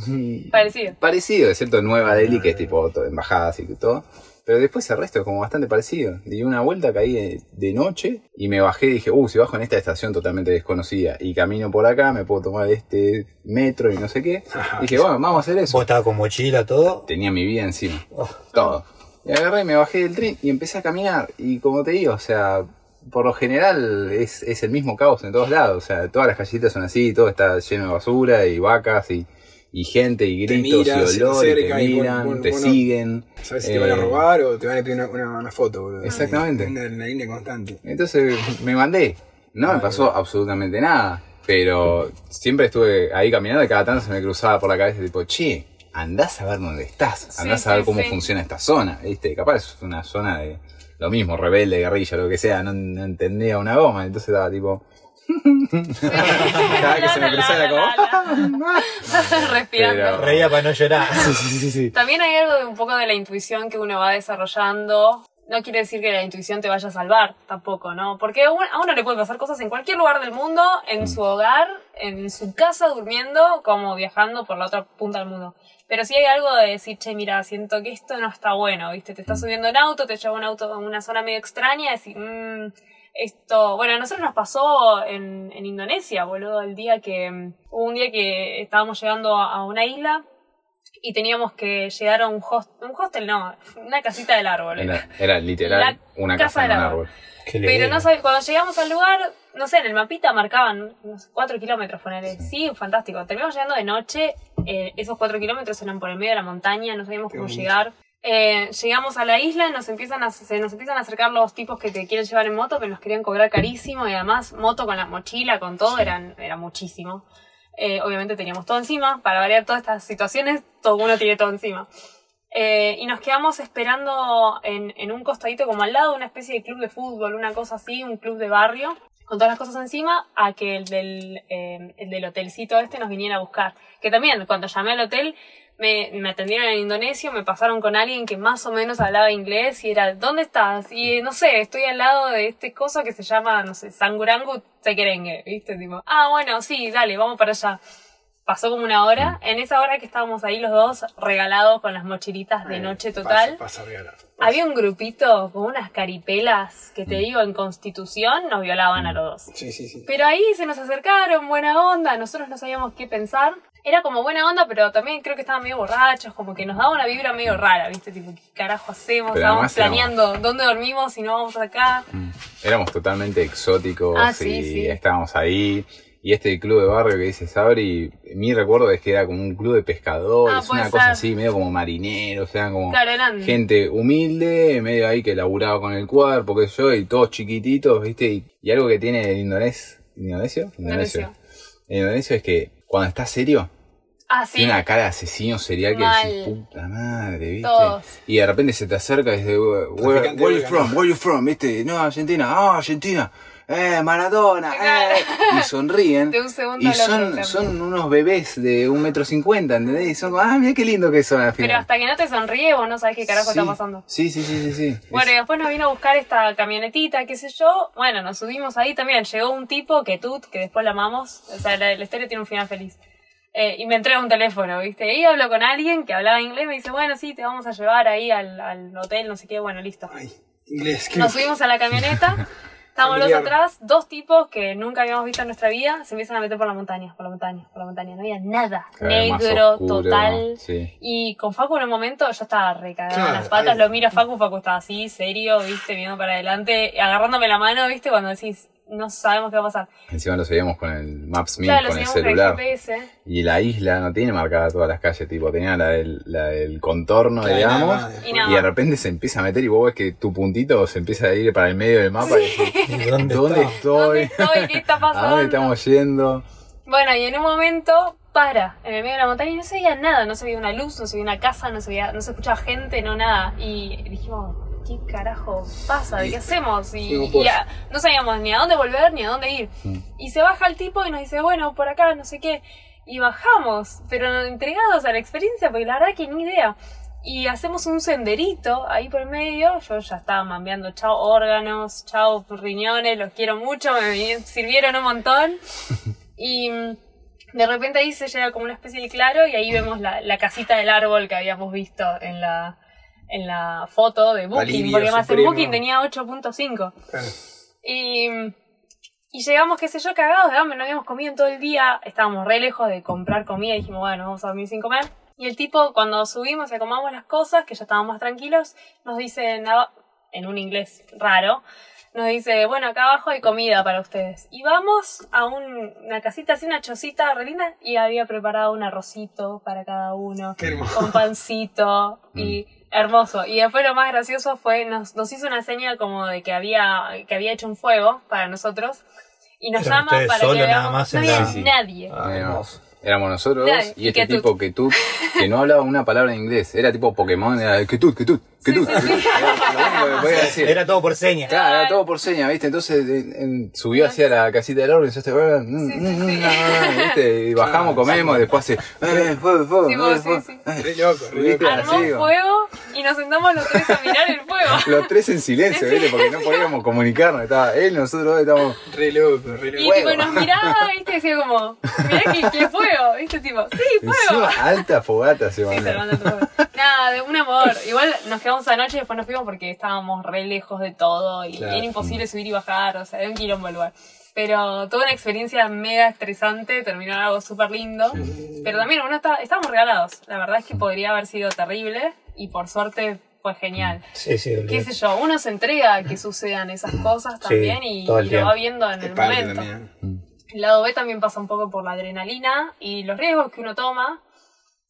Parecido.
parecidos, excepto Nueva Delhi, que es tipo todo, embajadas y todo. Pero después el resto es como bastante parecido. Di una vuelta, caí de, de noche y me bajé y dije, uh, si bajo en esta estación totalmente desconocida y camino por acá, me puedo tomar este metro y no sé qué.
Ajá.
dije, bueno, vamos a hacer
Vos
eso.
estabas con mochila, todo.
Tenía mi vida encima,
Oh.
todo. Y agarré, me bajé del tren y empecé a caminar. Y como te digo, o sea, por lo general es, es el mismo caos en todos lados. O sea, todas las callecitas son así, todo está lleno de basura y vacas y, y gente y
Te
gritos y
se te
y miran,
bueno,
te
bueno,
siguen.
¿Sabes si te van a
Eh,
robar o te van a pedir una, una, una foto, boludo?
Exactamente.
Una adrenalina constante.
Entonces me mandé. No me pasó absolutamente nada. Pero siempre estuve ahí caminando y cada tanto se me cruzaba por la cabeza tipo, che, andás a ver dónde estás.
Sí,
Andás a ver
sí,
cómo
sí.
funciona esta zona. ¿Viste? Capaz es una zona de lo mismo, rebelde, guerrilla, lo que sea. No, no entendía una goma. Entonces estaba tipo... Cada vez que se me cruzaba era como...
Respirando.
Pero-
Reía para no llorar.
Sí, sí, sí, sí.
También hay algo de un poco de la intuición que uno va desarrollando. No quiere decir que la intuición te vaya a salvar tampoco, ¿no? Porque a un- a uno le puede pasar cosas en cualquier lugar del mundo, en su hogar, en su casa durmiendo, como viajando por la otra punta del mundo. Pero si hay algo de decir, che, mira, siento que esto no está bueno, ¿viste? Te estás subiendo en auto, te lleva un auto a una zona medio extraña, decir, mmm, esto, bueno, a nosotros nos pasó en, en Indonesia, boludo, el día que, mm, hubo un día que estábamos llegando a, a una isla y teníamos que llegar a un host, un hostel, no, una casita del árbol.
Era, era literal
La
una
casa del
un
árbol. Pero no sabes, cuando llegamos al lugar, no sé, en el mapita marcaban unos 4 kilómetros, ponele. Sí, fantástico. Terminamos llegando de noche, eh, esos 4 kilómetros eran por el medio de la montaña, no sabíamos
Qué
cómo
bonito.
llegar. Eh, llegamos a la isla, nos empiezan a, se nos empiezan a acercar los tipos que te quieren llevar en moto, pero nos querían cobrar carísimo y además moto con la mochila, con todo, eran, era muchísimo. Eh, obviamente teníamos todo encima, para variar todas estas situaciones, todo uno tiene todo encima. Eh, y nos quedamos esperando en, en un costadito como al lado una especie de club de fútbol, una cosa así, un club de barrio, con todas las cosas encima, a que el del, eh, el del hotelcito este nos viniera a buscar. Que también, cuando llamé al hotel, me, me atendieron en indonesio, me pasaron con alguien que más o menos hablaba inglés y era, ¿dónde estás? Y no sé, estoy al lado de este coso que se llama, no sé, Sangurangu Tekerengue, ¿viste? Tipo, ah, bueno, sí, dale, vamos para allá. pasó como una hora. En esa hora que estábamos ahí los dos regalados con las mochilitas de noche total,
Pasa, pasa regalar.
había un grupito con unas caripelas que te digo en Constitución nos violaban a los dos.
Sí, sí, sí.
Pero ahí se nos acercaron, buena onda, nosotros no sabíamos qué pensar. Era como buena onda, pero también creo que estaban medio borrachos, como que nos daba una vibra medio rara, ¿viste? Tipo, ¿qué carajo hacemos?
Pero
Estábamos planeando dónde dormimos si no vamos acá.
Mm. Éramos totalmente exóticos
Ah, sí,
y
sí.
estábamos ahí. Y este club de barrio que dice Sabri, mi recuerdo es que era como un club de pescadores,
Ah,
una cosa así, medio como marineros, eran como
Claro, eran.
gente humilde, medio ahí que laburaba con el cuerpo, sé yo, y todos chiquititos, ¿viste? Y, y algo que tiene el indones, ¿Indonesio?
Indonesio.
El indonesio es que cuando está serio,
Ah, sí.
tiene una cara de asesino serial que
Mal.
decís, puta madre, ¿viste?
Todos.
Y de repente se te acerca y dice, where, where you from? Where you from? ¿Viste? No, Argentina. Ah, Argentina. Eh, Maradona. Eh. Y sonríen.
De un segundo
Y son, son unos bebés de un metro cincuenta, ¿entendés? Y son como, ah, mira qué lindo que son al final.
Pero hasta que no te sonríe, vos no sabés qué carajo
Sí.
está pasando.
Sí, sí, sí, sí, sí.
Bueno, y
Es-
después nos vino a buscar esta camionetita, qué sé yo. Bueno, nos subimos ahí también. Llegó un tipo, que Tut, que después la amamos. O sea, la, la historia tiene un final feliz. Eh, y me entrega un teléfono, ¿viste? Y hablo con alguien que hablaba inglés. Me dice, bueno, sí, te vamos a llevar ahí al, al hotel, no sé qué. Bueno, listo.
Ay, inglés. ¿qué?
Nos subimos a la camioneta. Estábamos los atrás, dos tipos que nunca habíamos visto en nuestra vida, se empiezan a meter por la montaña, por la montaña, por la montaña. No había nada.
cada
Negro,
oscuro,
total.
Sí.
Y con Facu en un momento yo estaba recagada en
Claro,
las patas, lo miro a Facu, Facu estaba así, serio, viste, viendo para adelante, agarrándome la mano, viste, cuando decís, no sabemos qué va a pasar.
Encima lo seguíamos con el
claro, lo
con el
seguimos con el
celular.
GPS.
Y la isla no tiene marcada todas las calles, tipo, tenía la del, la del contorno,
Claro,
digamos.
Y nada
Y de repente se empieza a meter y vos ves que tu puntito se empieza a ir para el medio del mapa y decís,
¿Y dónde,
estoy?
¿Dónde estoy? ¿Qué está
¿A
pasando?
dónde estamos yendo?
Bueno, y en un momento para en el medio de la montaña y no se veía nada, no se veía una luz, no se veía una casa, no se veía, no se escuchaba gente, no nada. Y dijimos, ¿qué carajo pasa? ¿De qué hacemos? Y, a- no sabíamos ni a dónde volver ni a dónde ir.
Mm.
Y se baja el tipo y nos dice, bueno, por acá, no sé qué. Y bajamos, pero entregados a la experiencia, porque la verdad que ni idea. Y hacemos un senderito ahí por el medio. Yo ya estaba mambeando, chao órganos, chao riñones, los quiero mucho, me vi- sirvieron un montón. Y mm, de repente ahí se llega como una especie de claro y ahí vemos la, la casita del árbol que habíamos visto en la, en la foto de Booking,
Alivio
porque más en. Booking tenía 8.5.
Claro.
Y, y llegamos, qué sé yo, cagados de hambre, no habíamos comido en todo el día, estábamos re lejos de comprar comida y dijimos, bueno, vamos a dormir sin comer. Y el tipo, cuando subimos y acomodamos las cosas, que ya estábamos más tranquilos, nos dice en, un inglés raro, nos dice, bueno, acá abajo hay comida para ustedes. Y vamos a un- una casita así, una chocita re linda, y había preparado un arrocito para cada uno, con pancito, y hermoso. Y después lo más gracioso fue, nos, nos hizo una seña como de que había, que había hecho un fuego para nosotros, y nos llama para que
nada
veamos-
más
no
en
había
la-
nadie.
Ah,
Éramos,
hermoso.
éramos nosotros
Dale,
y este
Ketut.
tipo Ketut, que no hablaba una palabra en inglés. Era tipo Pokémon, era Ketut, Ketut, Ketut. Era lo decir.
Era todo por señas.
Claro, era todo por seña, ¿viste? Entonces en- en- subió hacia la casita del árbol y empezaste, "Ah, mm,
Sí, sí,
mm,
sí.
mm, ah", ¿viste? Y bajamos, comemos, después hace, eh, fuego, fuego,
Sí, vos, sí,
fuego.
sí.
Re loco, re
¿Viste?
loco.
Armó fuego y nos sentamos los tres a mirar el fuego.
Los tres en silencio, ¿viste? Porque no podíamos comunicarnos. Estaba él, nosotros dos estábamos.
Re loco, re
Y
loco.
tipo nos miraba, viste, y decía como, mirá que, que fuego, viste, tipo, sí, fuego.
Encima, alta fogata se
Sí, se
mandó.
levanta todo. Nada, de un amor. Igual nos quedamos anoche y después nos fuimos porque estábamos re lejos de todo y
Claro.
era imposible subir y bajar, o sea, era un quilombo el lugar. Pero toda una experiencia mega estresante, terminó en algo súper lindo. Pero también uno está, estábamos regalados. La verdad es que podría haber sido terrible y por suerte fue genial.
Sí, sí,
Qué sé yo, uno se entrega a que sucedan esas cosas
Sí,
también y,
todo el
y lo va viendo en
Es
el momento.
también.
El lado B también pasa un poco por la adrenalina y los riesgos que uno toma.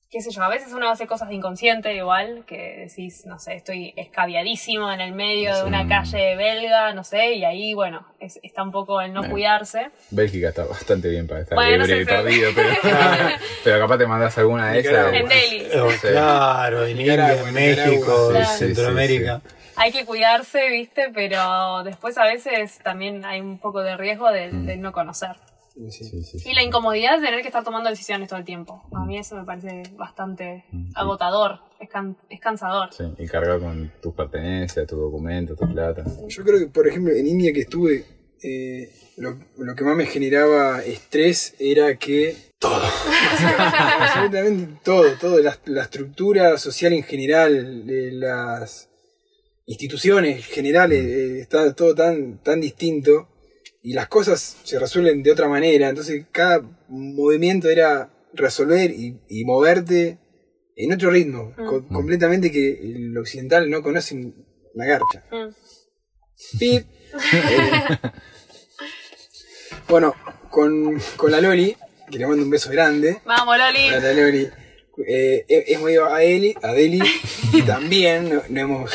Qué sé yo, a veces uno hace cosas de inconsciente igual, que decís, no sé, estoy escabiadísimo en el medio de una
Sí.
calle belga, no sé, y ahí, bueno, es- está un poco el no
Bueno.
cuidarse.
Bélgica está bastante bien para estar
Bueno, no
libre y
sé, sí.
perdido, pero, pero capaz te mandás alguna de esas.
En Delhi.
Oh,
Sí.
Claro, en India, en. México,
Claro.
en
Sí, sí,
Centroamérica.
Hay que cuidarse, viste, pero después a veces también hay un poco de riesgo de, de no conocer.
Sí, sí.
Y la incomodidad de tener que estar tomando decisiones todo el tiempo. A mí eso me parece bastante agotador, es, can- es cansador.
Sí, y cargar con tus pertenencias, tus documentos, tu plata.
Yo creo que, por ejemplo, en India que estuve, eh, lo, lo que más me generaba estrés era que todo absolutamente todo, todo, la, la estructura social en general, de las instituciones generales, eh, está todo tan, tan distinto y las cosas se resuelven de otra manera, entonces cada movimiento era resolver y, y moverte en otro ritmo,
Mm.
co- completamente que el occidental no conoce la garcha.
Mm.
Pip. Eh, bueno, con, con la Loli, que le mando un beso grande.
Vamos, Loli.
La Loli. Eh, he- hemos ido a Eli, a Deli, y también no- nos hemos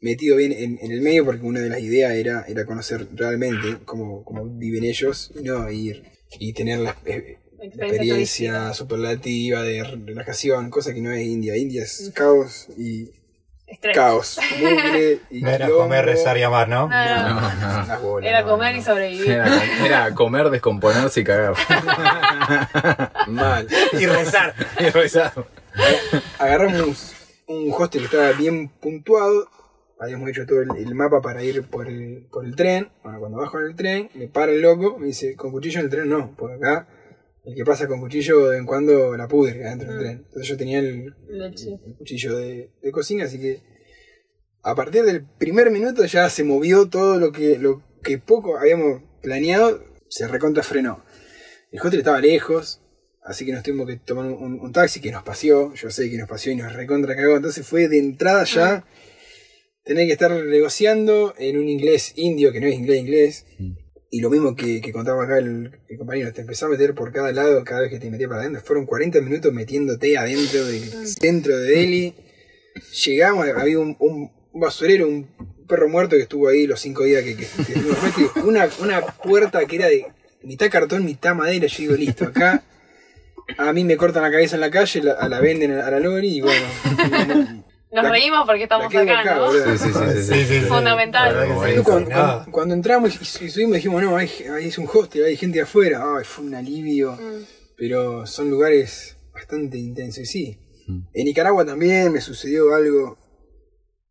metido bien en, en el medio porque una de las ideas era, era conocer realmente cómo, cómo viven ellos y no ir y tener la, eh, la
Experiencia
superlativa de relajación, cosa que no es India. India es caos y
Estrés.
caos, mugre y
No era
quilombo.
comer, rezar y amar, ¿no?
No, no, no.
No, no.
Las bolas,
Era
no,
comer
no.
y sobrevivir.
Era, era comer, descomponerse y cagar.
Mal.
Y rezar.
Y rezar.
Agarramos un hostel que estaba bien puntuado. Habíamos hecho todo el, el mapa para ir por el, por el tren. Bueno, cuando bajo en el tren, me para el loco, me dice, con cuchillo en el tren no, por acá. El que pasa con cuchillo de en cuando la pudre adentro del
Mm.
tren. Entonces yo tenía el, cuchillo de, de cocina, así que a partir del primer minuto ya se movió todo lo que, lo que poco habíamos planeado, se recontra frenó. El hostel estaba lejos, así que nos tuvimos que tomar un, un- un taxi que nos paseó, yo sé que nos paseó y nos recontra cagó, entonces fue de entrada ya tener que estar negociando en un inglés indio, que no es inglés inglés, y lo mismo que, que contaba acá el, el compañero, te empezó a meter por cada lado cada vez que te metía para adentro. Fueron 40 minutos metiéndote adentro del centro de Delhi. Llegamos, había un, un basurero, un perro muerto que estuvo ahí los cinco días que, que, que estuvimos metidos. Una, una puerta que era de mitad cartón, mitad madera. Yo digo, listo, acá a mí me cortan la cabeza en la calle, la, a la venden a la lori y bueno.
Nos
La-
reímos porque estamos acá,
acá,
¿no?
boludo.
Sí, sí, sí, sí, sí.
Fundamental.
Sí.
Cuando,
Nada.
cuando- cuando entramos y, y subimos dijimos, no, hay, hay- es un hostel, hay gente de afuera. Ay, fue un alivio.
Mm.
Pero son lugares bastante intensos. Y sí,
Mm.
en Nicaragua también me sucedió algo.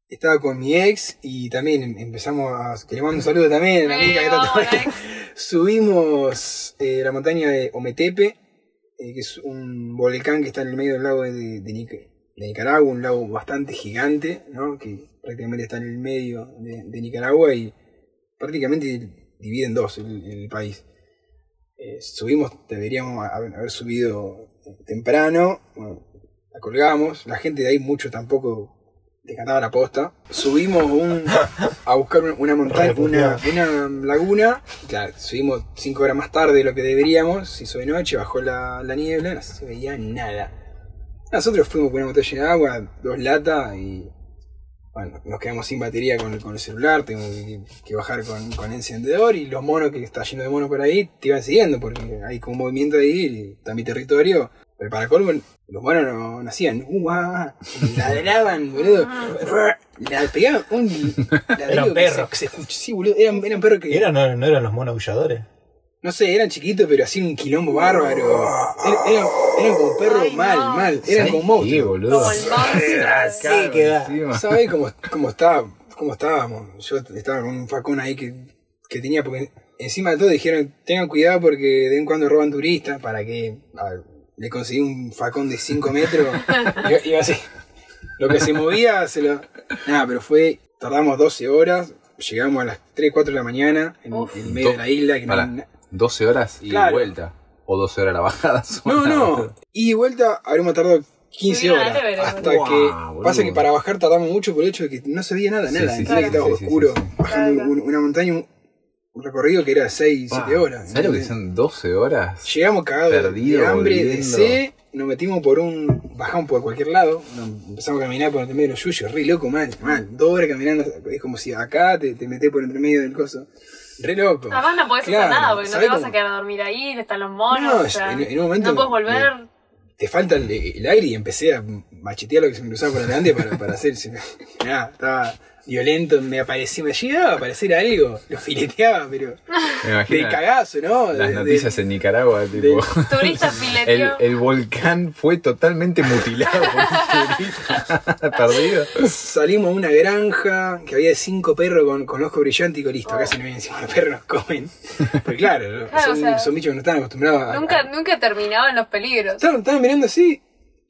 Estaba con mi ex y también em- empezamos a... Que le mando un saludo también, la amiga que está. Subimos eh, la montaña de Ometepe, eh, que es un volcán que está en el medio del lago de, de de Nicaragua, un lago bastante gigante, ¿no? que prácticamente está en el medio de, de Nicaragua y prácticamente divide en dos el, el país. Eh, subimos, deberíamos haber, subido temprano, bueno, la colgamos, la gente de ahí mucho tampoco le cantaba la posta. Subimos un, a buscar una, una montaña, una, una laguna, claro, subimos cinco horas más tarde de lo que deberíamos, se hizo de noche, bajó la, la niebla, no se veía nada. Nosotros fuimos con una botella de agua, dos latas y bueno, nos quedamos sin batería con, el- con el celular, tengo que, que bajar con, con encendedor y los monos que está lleno de monos por ahí te iban siguiendo porque hay como un movimiento ahí y está mi territorio. Pero para colmo, los monos no, no hacían, uh, ah, ah", ladraban, boludo. La pegaban un ladrido
Eran
que
perros.
Se, se sí, boludo, eran, eran perros que.
¿Eran, no, no eran los monos aulladores?
No sé, eran chiquitos, pero hacían un quilombo bárbaro. Eran, eran, eran como perros
Ay,
mal,
no.
mal. Eran
¿Sabes
como
qué,
monstruos.
boludo?
Como el monstruo.
Sí, queda.
Encima.
¿Sabés cómo, cómo, estaba, cómo estábamos? Yo estaba con un facón ahí que, que tenía, porque encima de todo dijeron, tengan cuidado porque de vez en cuando roban turistas, para que ver, le conseguí un facón de 5 metros, iba, iba así. Lo que se movía, se lo... Nada, pero fue, tardamos 12 horas, llegamos a las 3, 4 de la mañana, en, en medio de la isla, que no
12 horas y
Claro.
vuelta. O 12 horas la bajada.
No, no. Y de vuelta habremos tardado 15
Mira,
horas. Hasta
boludo.
que.
Guau, boludo.
Pasa que para bajar tardamos mucho por el hecho de que no se veía nada,
Sí,
nada.
sí,
Encima
sí,
que estaba oscuro.
sí, sí.
Bajando
Claro.
un- una montaña, un, un recorrido que era 6, 7 horas.
¿Sabes lo que son 12 horas?
Llegamos cagados de-
Perdido,
de hambre, de sed, nos metimos por un. Bajamos por cualquier lado, empezamos a caminar por entre medio de los yuyos, re loco, mal, mal. Dos horas caminando, es como si acá te, te metés por entre medio del coso. Re loco.
Además no podés
Claro,
hacer nada porque no
¿sabés
te vas a
cómo?
quedar a dormir ahí, están los monos.
No,
o sea,
en- en un momento
no puedes volver.
te falta el, el aire y empecé a machetear lo que se me cruzaba por delante para, para hacer. Nada, estaba violento me aparecía, me llegaba a aparecer algo, lo fileteaba, pero
Me
de cagazo, ¿no?
las
De-
noticias en Nicaragua, tipo.
Turista
El,
fileteo.
el volcán fue totalmente mutilado por un turista perdido.
Salimos a una granja que había cinco perros con, con ojo brillante y con listo. Acá se nos vienen encima los perros, nos comen. Pero claro,
Claro,
son,
o sea,
son bichos que no están acostumbrados a.
Nunca,
a-
nunca terminaban los peligros.
Estaban, estaban mirando así,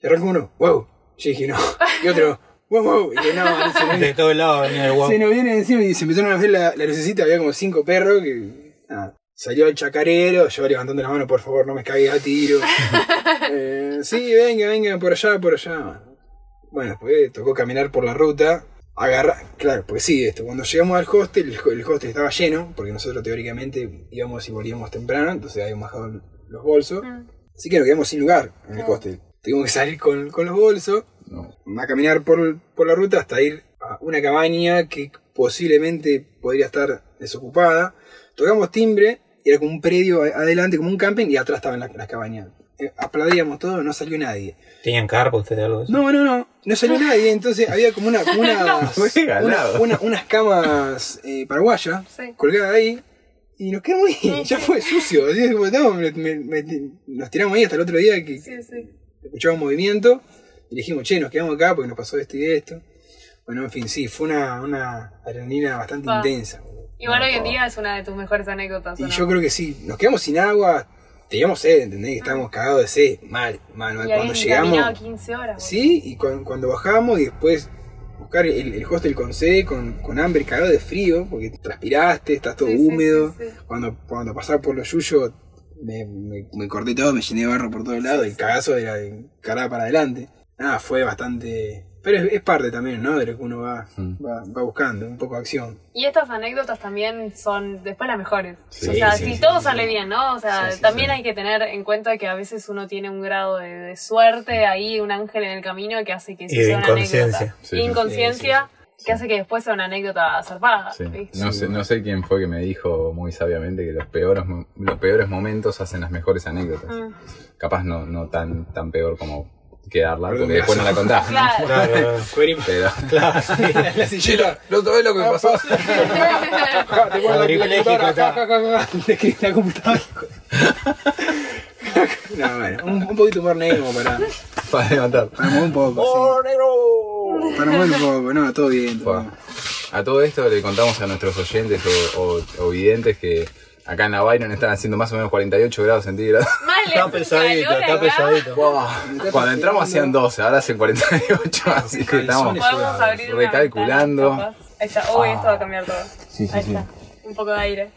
y arrancó uno, wow. Yo dije, no. Y otro, wow, wow. Y no, se nos,
De todos lados venía el guapo.
se nos viene encima y se empezaron a ver la, la lucecita. Había como cinco perros que. nada, Salió el chacarero, yo levantando la mano, por favor, no me caigas a tiro. Eh, sí, venga, venga, por allá, por allá. Bueno, después tocó caminar por la ruta. Agarrar, claro, porque sí, esto, cuando llegamos al hostel, el, ho- el hostel estaba lleno, porque nosotros teóricamente íbamos y volvíamos temprano, entonces habíamos bajado los bolsos. Así que nos quedamos sin lugar en el hostel. Tuvimos que salir con, con los bolsos,
No.
a caminar por, por la ruta hasta ir a una cabaña que posiblemente podría estar desocupada. Tocamos timbre, y era como un predio adelante, como un camping, y atrás estaban las, las cabañas. Eh, aplaudíamos todo, no salió nadie.
¿Tenían carpa ustedes algo de eso?
No, no, no, no salió nadie, entonces había como una, como unas,
Fue ganado.
una- una- unas camas eh, paraguayas
Sí.
colgadas ahí. Y nos quedamos ahí, ya fue sucio. así como, no, me- me- me- nos tiramos ahí hasta el otro día que
Sí,
movimiento y dijimos, che, nos quedamos acá porque nos pasó esto y esto. Bueno, en fin, sí, fue una, una adrenalina bastante intensa.
Igual hoy en día es una de tus mejores anécdotas. ¿o
Y
no?
yo creo que sí, nos quedamos sin agua, teníamos sed, ¿entendés? Que estábamos cagados de sed, mal, mal, mal.
Y
Cuando llegamos,
15 horas.
sí, y cuan- cuando bajamos y después buscar el, el hostel con sed, con, con hambre, cagado de frío, porque transpiraste, estás todo
sí,
húmedo.
sí, sí.
Cuando, cuando pasaba por los yuyos, me, me, me corté todo, me llené de barro por todos lados, el cagazo era de cara para adelante. Nada, fue bastante. Pero es, es parte también, ¿no? De lo que uno va,
Mm.
va, va buscando, un poco de acción.
Y estas anécdotas también son después las mejores.
Sí,
o sea,
sí,
si
sí,
todo
sí,
sale
sí.
bien, ¿no? O sea,
Sí, sí,
también
sí.
hay que tener en cuenta que a veces uno tiene un grado de, de suerte ahí, un ángel en el camino que hace que
Y de
sea una
inconsciencia.
anécdota.
Sí,
Y
sí,
inconsciencia que hace que después sea una anécdota zarpada.
Sí. No, sé, no sé quién fue que me dijo muy sabiamente que los peores, los peores momentos hacen las mejores anécdotas.
Mm.
Capaz no, no tan, tan peor como quedarla,
Perdón,
porque después no la contás. ¿no?
Claro.
Claro,
Pero,
claro, sí.
la sillita.
¿no sabés lo que me pasó?
Ja, te pones la- la computadora. No, bueno, un, un poquito humor negro para,
Para levantar.
para mover un poco. sí. Para mover un poco, no, todo bien. todo bien.
A todo esto le contamos a nuestros oyentes o, o, o videntes que acá en la Byron están haciendo más o menos 48 grados centígrados.
Mal,
Está
es
pesadito,
calor
está pesadito.
Cuando entramos hacían 12, ahora hacen 48, así que estamos... Recalculando.
ventana. Ahí está. Uy, esto va a cambiar todo.
Sí, sí,
Ahí
sí.
está. Un poco de aire.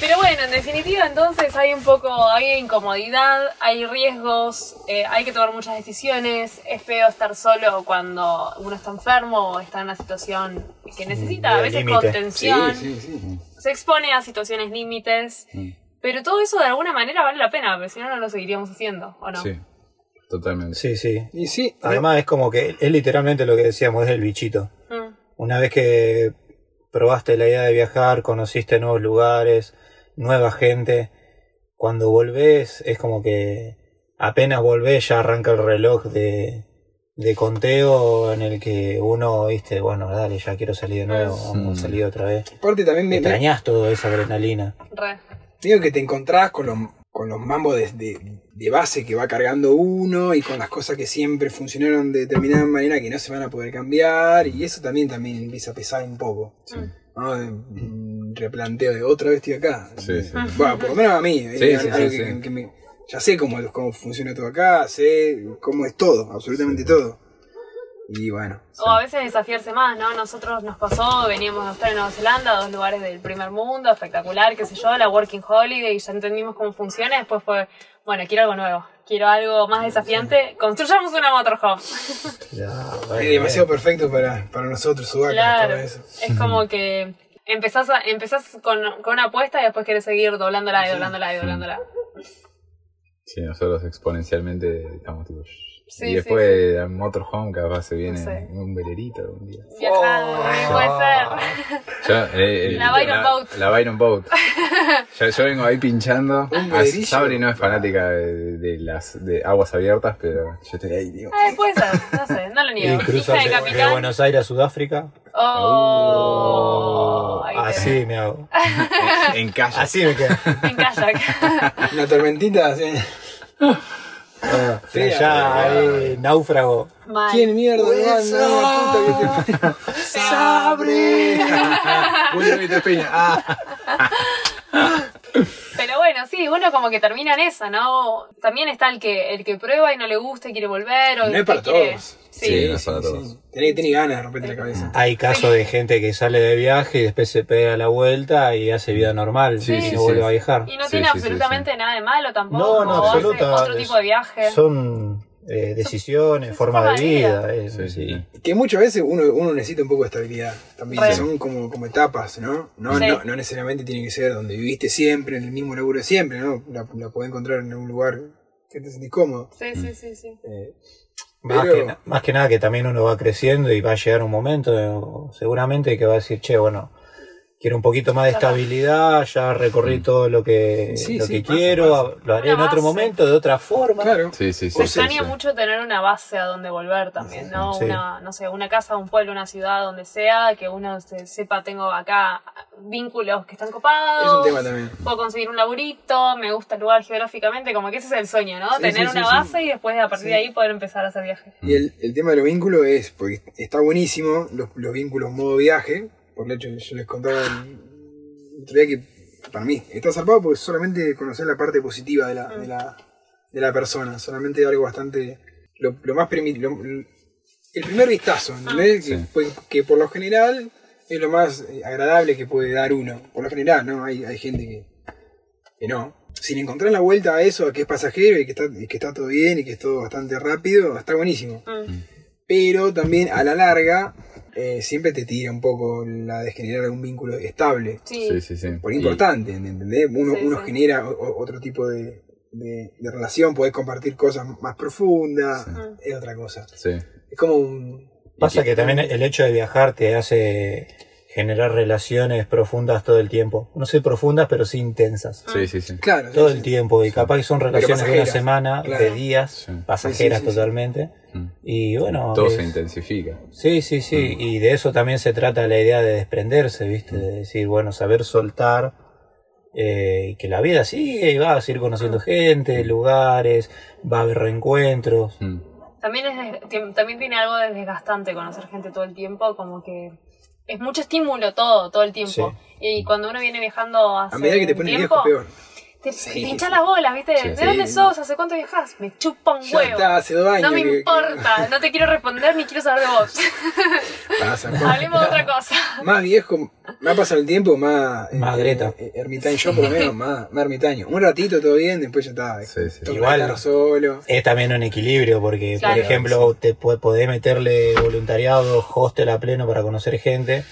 Pero bueno, en definitiva entonces hay un poco, hay incomodidad, hay riesgos, eh, hay que tomar muchas decisiones, es feo estar solo cuando uno está enfermo o está en una situación que necesita a veces
límite.
Sí,
contención,
sí, sí.
Se expone a situaciones límites,
Mm.
pero todo eso de alguna manera vale la pena, porque si no, no lo seguiríamos haciendo, ¿o no?
Sí, totalmente.
Sí, sí.
Y sí,
Además es como que es literalmente lo que decíamos, es el bichito.
Mm.
Una vez que probaste la idea de viajar, conociste nuevos lugares, nueva gente, cuando volvés es como que apenas volvés ya arranca el reloj de, de conteo en el que uno, viste, bueno, dale, ya quiero salir de nuevo, vamos a
Mm.
salir otra vez.
aparte también me, me,
Extrañás toda esa adrenalina.
Re.
Digo que te encontrás con los, con los mambos de, de- de base que va cargando uno y con las cosas que siempre funcionaron de determinada manera que no se van a poder cambiar y eso también, también empieza a pesar un poco. ¿no? De- Un replanteo de otra vez estoy acá.
Sí, sí.
Bueno, por lo menos a mí.
Sí,
eh,
sí,
algo
sí,
que-
sí.
que me- ya sé cómo, cómo funciona todo acá, sé cómo es todo, absolutamente todo. Y bueno.
O a veces desafiarse más, ¿no? Nosotros nos pasó, veníamos a estar en Nueva Zelanda, dos lugares del primer mundo, espectacular, qué sé yo, la Working Holiday, y ya entendimos cómo funciona, después fue, bueno, quiero algo nuevo, quiero algo más desafiante, construyamos una motorhome.
Ya,
Es demasiado
bien.
perfecto para, para nosotros, Sudaca,
Claro,
eso.
es como que empezás, a- empezás con, con una apuesta y después querés seguir doblándola y doblándola y doblándola.
Sí, nosotros exponencialmente estamos tipo...
Sí,
y
sí,
después
sí.
de motorhome capaz se viene
No sé.
un velerito algún día.
Viajar,
Oh.
puede ser.
Yo, eh,
La Byron Boat.
La Byron Boat. yo, yo vengo ahí pinchando.
Un.
Sabri no es fanática de, de las de aguas abiertas, pero yo estoy ahí, digo.
Eh, puede ser, no sé, no lo
Y
niego.
cruzar
Hija de
de. Buenos Aires a Sudáfrica.
Oh,
Así me hago.
En calle.
Así me quedo.
En kayak.
Una tormentita así.
Ah, allá ahí, náufrago.
Mal.
¿Quién mierda puta que te-
¡Sabre!
Julio Peña. Ah.
Bueno, sí, uno como que termina en esa, ¿no? También está el que el que prueba y no le gusta y quiere volver. O
No es para
quiere-
todos.
Sí.
Sí, no es para todos.
Sí. Tenés, tenés ganas de romperte la cabeza.
Hay casos de gente que sale de viaje y después se pega la vuelta y hace vida normal
Sí,
y
sí,
no
sí.
vuelve a viajar.
Y no
Sí,
tiene
sí, sí,
absolutamente nada de malo tampoco.
No, no, absoluta.
Otro tipo de viaje.
Son eh, decisiones, forma de vida. eh,
Sí.
Que muchas veces uno, uno necesita un poco de estabilidad. También son como, como etapas, ¿no? No,
Sí.
no no necesariamente tiene que ser donde viviste siempre, en el mismo laburo de siempre, ¿no? La, la podés encontrar en algún lugar que te sentís cómodo.
Sí, sí, sí, sí.
Eh,
Más,
Pero-
que, más que nada que también uno va creciendo y va a llegar un momento eh, seguramente que va a decir, che, bueno, quiero un poquito más de estabilidad, ya recorrí todo lo que,
Sí,
lo
sí,
que
pasa,
quiero,
pasa.
lo haré
Una
en otro
base.
momento, de otra forma.
claro.
Sí, sí, sí.
Se
sí,
extraña
sí.
mucho tener una base a donde volver también, ¿no?
Sí.
Una, no sé, una casa, un pueblo, una ciudad, donde sea, que uno se- sepa, tengo acá vínculos que están copados.
Es un tema también.
Puedo conseguir un laburito, me gusta el lugar geográficamente, como que ese es el sueño, ¿no?
Sí,
Tener una
sí.
base y después a partir
Sí.
de ahí poder empezar a hacer viajes.
Y el, el tema de los vínculos es, porque está buenísimo los, los vínculos modo viaje, por el hecho que yo les contaba el el otro día que para mí está zarpado porque solamente conocer la parte positiva de la, de la, de la persona, solamente algo bastante, lo, lo más permitido, el primer vistazo, ¿entendés?
Sí.
Que, que por lo general es lo más eh, agradable que puede dar uno, por lo general, ¿no? Hay, hay gente que, que no. Sin encontrar la vuelta a eso, a que es pasajero y que, está, y que está todo bien y que es todo bastante rápido, está buenísimo
Mm.
pero también a la larga eh, siempre te tira un poco la de generar algún vínculo estable.
Sí.
Sí, sí, sí.
Por
Y-
importante, ¿entendés? Uno,
Sí,
uno
sí.
genera o- otro tipo de, de- de relación, podés compartir cosas más profundas,
Sí.
es otra cosa.
Sí.
Es como un...
Pasa que también el hecho de viajar te hace generar relaciones profundas todo el tiempo. No sé profundas, pero sí intensas.
Sí, sí, sí.
Claro,
Todo
sí,
el
sí.
tiempo. Y capaz que son relaciones de una semana,
claro.
de días,
Sí.
pasajeras
Sí, sí, sí, sí.
totalmente.
Mm.
Y bueno.
Todo
es-
se intensifica.
Sí, sí, sí, y de eso también se trata la idea de desprenderse, ¿viste? De decir, bueno, saber soltar eh, y que la vida sigue y va a seguir conociendo gente, lugares, va a haber reencuentros.
Mm.
También, es también tiene algo de desgastante conocer gente todo el tiempo, como que es mucho estímulo todo, todo el tiempo. Y cuando uno viene viajando hace
A medida que te
un
pones
tiempo,
viejo, peor.
Te,
Sí.
te hinchas las bolas, ¿viste?
Sí,
¿De
sí.
dónde sos? ¿Hace cuánto viajas? Me chupa un
Ya
huevo.
está, hace dos años.
No me
que- que-
importa, no te quiero responder ni quiero saber de vos.
pasa,
Hablemos de otra cosa.
más viejo, más pasa el tiempo, más...
Más Greta.
eh, ermitaño, yo por lo menos, más, más ermitaño. Un ratito todo bien, después ya está.
Sí, sí.
toca
Igual-
solo.
Es también un equilibrio, porque,
Claro.
por ejemplo, te podés meterle voluntariado, hostel a pleno para conocer gente,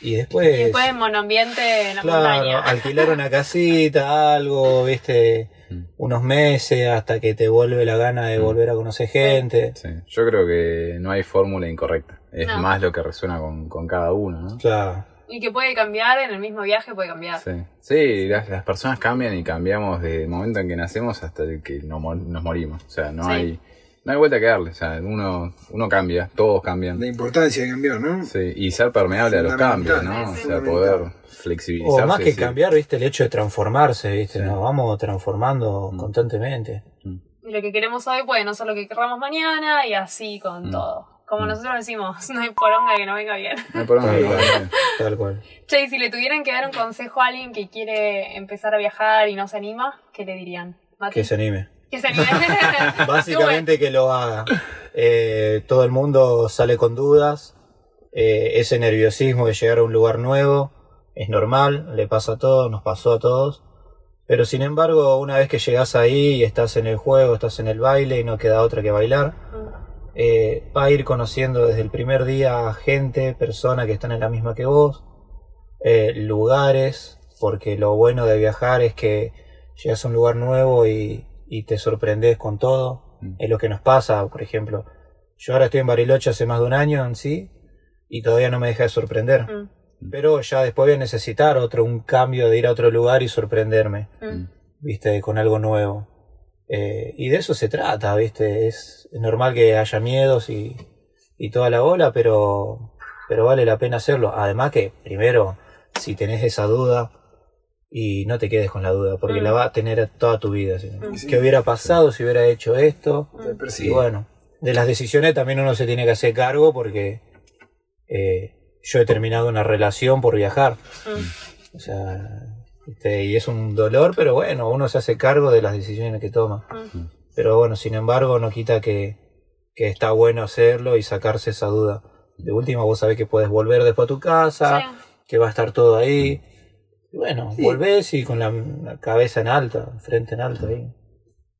y después,
Y después en monoambiente en la
claro,
montaña.
alquilar una casita, algo, viste,
Mm.
unos meses hasta que te vuelve la gana de volver a conocer gente.
Sí. Yo creo que no hay fórmula incorrecta. Es
No.
más lo que resuena con, con cada uno, ¿no?
Claro.
Y que puede cambiar en el mismo viaje, puede cambiar.
Sí, sí las, las personas cambian y cambiamos desde el momento en que nacemos hasta el que nos morimos. O sea, no
Sí.
hay no hay vuelta que darle. O sea, uno, uno cambia, todos cambian.
La importancia de cambiar, ¿no?
Sí, y ser permeable a los cambios, ¿no? o sea, poder flexibilizarse.
O más que cambiar, viste, el hecho de transformarse, viste,
Sí.
nos vamos transformando
Mm.
constantemente.
Y lo que queremos hoy puede no ser lo que querramos mañana y así con
Mm.
todo. Como
Mm.
nosotros decimos, no hay poronga que no venga bien.
No hay problema,
Tal
no
cual.
problema.
Tal cual.
Che, y si le tuvieran que dar un consejo a alguien que quiere empezar a viajar y no se anima, ¿qué le dirían? Mati?
Que se anime.
Que.
Básicamente que lo haga. Eh, todo el mundo sale con dudas. Eh, ese nerviosismo de llegar a un lugar nuevo es normal, le pasa a todos, nos pasó a todos. Pero sin embargo, una vez que llegas ahí y estás en el juego, estás en el baile y no queda otra que bailar, eh, va a ir conociendo desde el primer día gente, personas que están en la misma que vos, lugares, porque lo bueno de viajar es que llegas a un lugar nuevo y, y te sorprendes con todo.
Mm.
es lo que nos pasa, por ejemplo. Yo ahora estoy en Bariloche hace más de un año en sí y todavía no me deja de sorprender.
Mm,
Pero ya después voy a necesitar otro, un cambio de ir a otro lugar y sorprenderme,
mm.
viste, con algo nuevo. Eh, y de eso se trata, viste, es, es normal que haya miedos y, y toda la bola, pero, pero vale la pena hacerlo. Además que, primero, si tenés esa duda, y no te quedes con la duda, porque
Mm.
la vas a tener toda tu vida. ¿sí?
Mm.
¿Qué hubiera pasado si hubiera hecho esto? Y bueno, de las decisiones también uno se tiene que hacer cargo porque eh, yo he terminado una relación por viajar.
Mm.
O sea, este, y es un dolor, pero bueno, uno se hace cargo de las decisiones que toma.
Mm.
Pero bueno, sin embargo, no quita que, que está bueno hacerlo y sacarse esa duda. De última, vos sabés que puedes volver después a tu casa,
Sí.
que va a estar todo ahí. Y bueno,
Sí.
volvés y con la, la cabeza en alta, frente en alto ahí.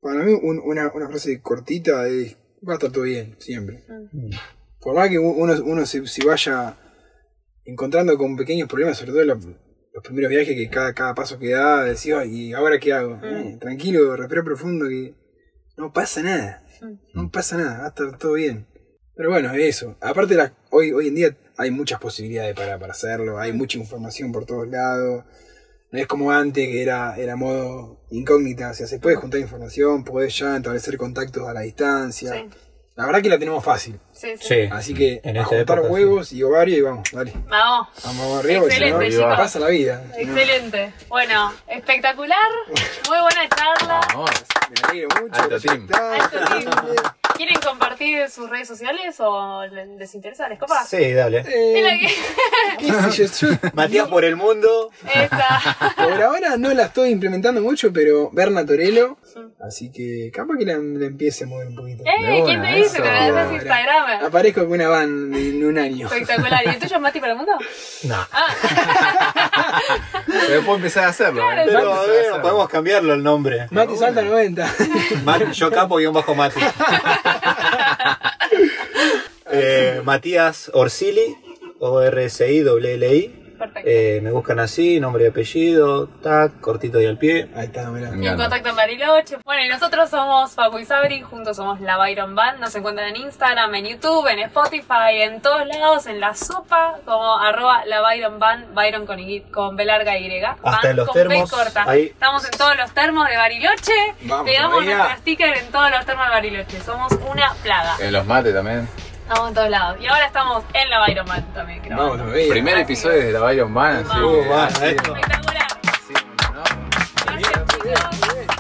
Para mí, un- una, una frase cortita es: va a estar todo bien, siempre.
Mm.
Por más que uno, uno se, se vaya encontrando con pequeños problemas, sobre todo en los, los primeros viajes, que cada, cada paso que da, decís, "Ay, ¿y ahora qué hago? Eh, tranquilo, respira profundo, que no pasa nada.
Mm.
No pasa nada, va a estar todo bien. Pero bueno, eso. Aparte, la- hoy, hoy en día hay muchas posibilidades para, para hacerlo, hay mucha información por todos lados. No es como antes que era, era modo incógnita, o sea, se puede juntar información, podés ya establecer contactos a la distancia.
Sí,
La verdad que la tenemos fácil.
Sí, sí.
Sí.
Así que
En
a juntar
época,
huevos y ovarios y vamos, dale.
Vamos.
Vamos arriba, porque si no,
Excelente,
chicos.
pasa la vida. No,
Excelente. Bueno, espectacular. Muy buena charla.
Vamos.
me alegro mucho.
Alto team.
Alto team. ¿Quieren compartir sus redes sociales o le- les interesa? ¿Les copa?
Sí, dale.
Eh,
que-
Matías por el mundo.
Por ahora no la estoy implementando mucho, pero Berna Torelo. Así que capaz que la, la empiece a mover un poquito.
¡Eh! ¿Quién te dice?
eso.
Pero
Aparezco con una van en un año.
Espectacular. ¿Y el tuyo es Mati para el mundo?
No.
Ah,
Pero puedo empezar a hacerlo.
Claro,
¿eh?
Pero a ver,
hacerlo.
podemos cambiarlo el nombre.
Mati salta 90.
Ma- Yo capo guion bajo Mati. Eh, Matías Orsili, O-R-S-I-L-L-I.
Perfecto.
Eh, me buscan así, nombre y apellido, tac, cortito y al pie.
Ahí está, mirá.
Y en
encanta.
contacto en Bariloche. Bueno, y nosotros somos Facu y Sabri, juntos somos la Byron Band. Nos encuentran en Instagram, en YouTube, en Spotify, en todos lados, en la sopa, como arroba la Byron Band, Byron con, y, con B larga Y. Band
en los
con
termos,
corta.
ahí.
Estamos en todos los termos de Bariloche.
Vamos
Pegamos
todavía.
nuestra sticker en todos los termos de Bariloche. Somos una plaga.
En los mates también.
Estamos en todos lados. Y ahora estamos en la Byron Man también, creo.
No, no.
Primer episodio de la Byron Man. Así,
uh, Espectacular.
No.
Gracias,
chicos.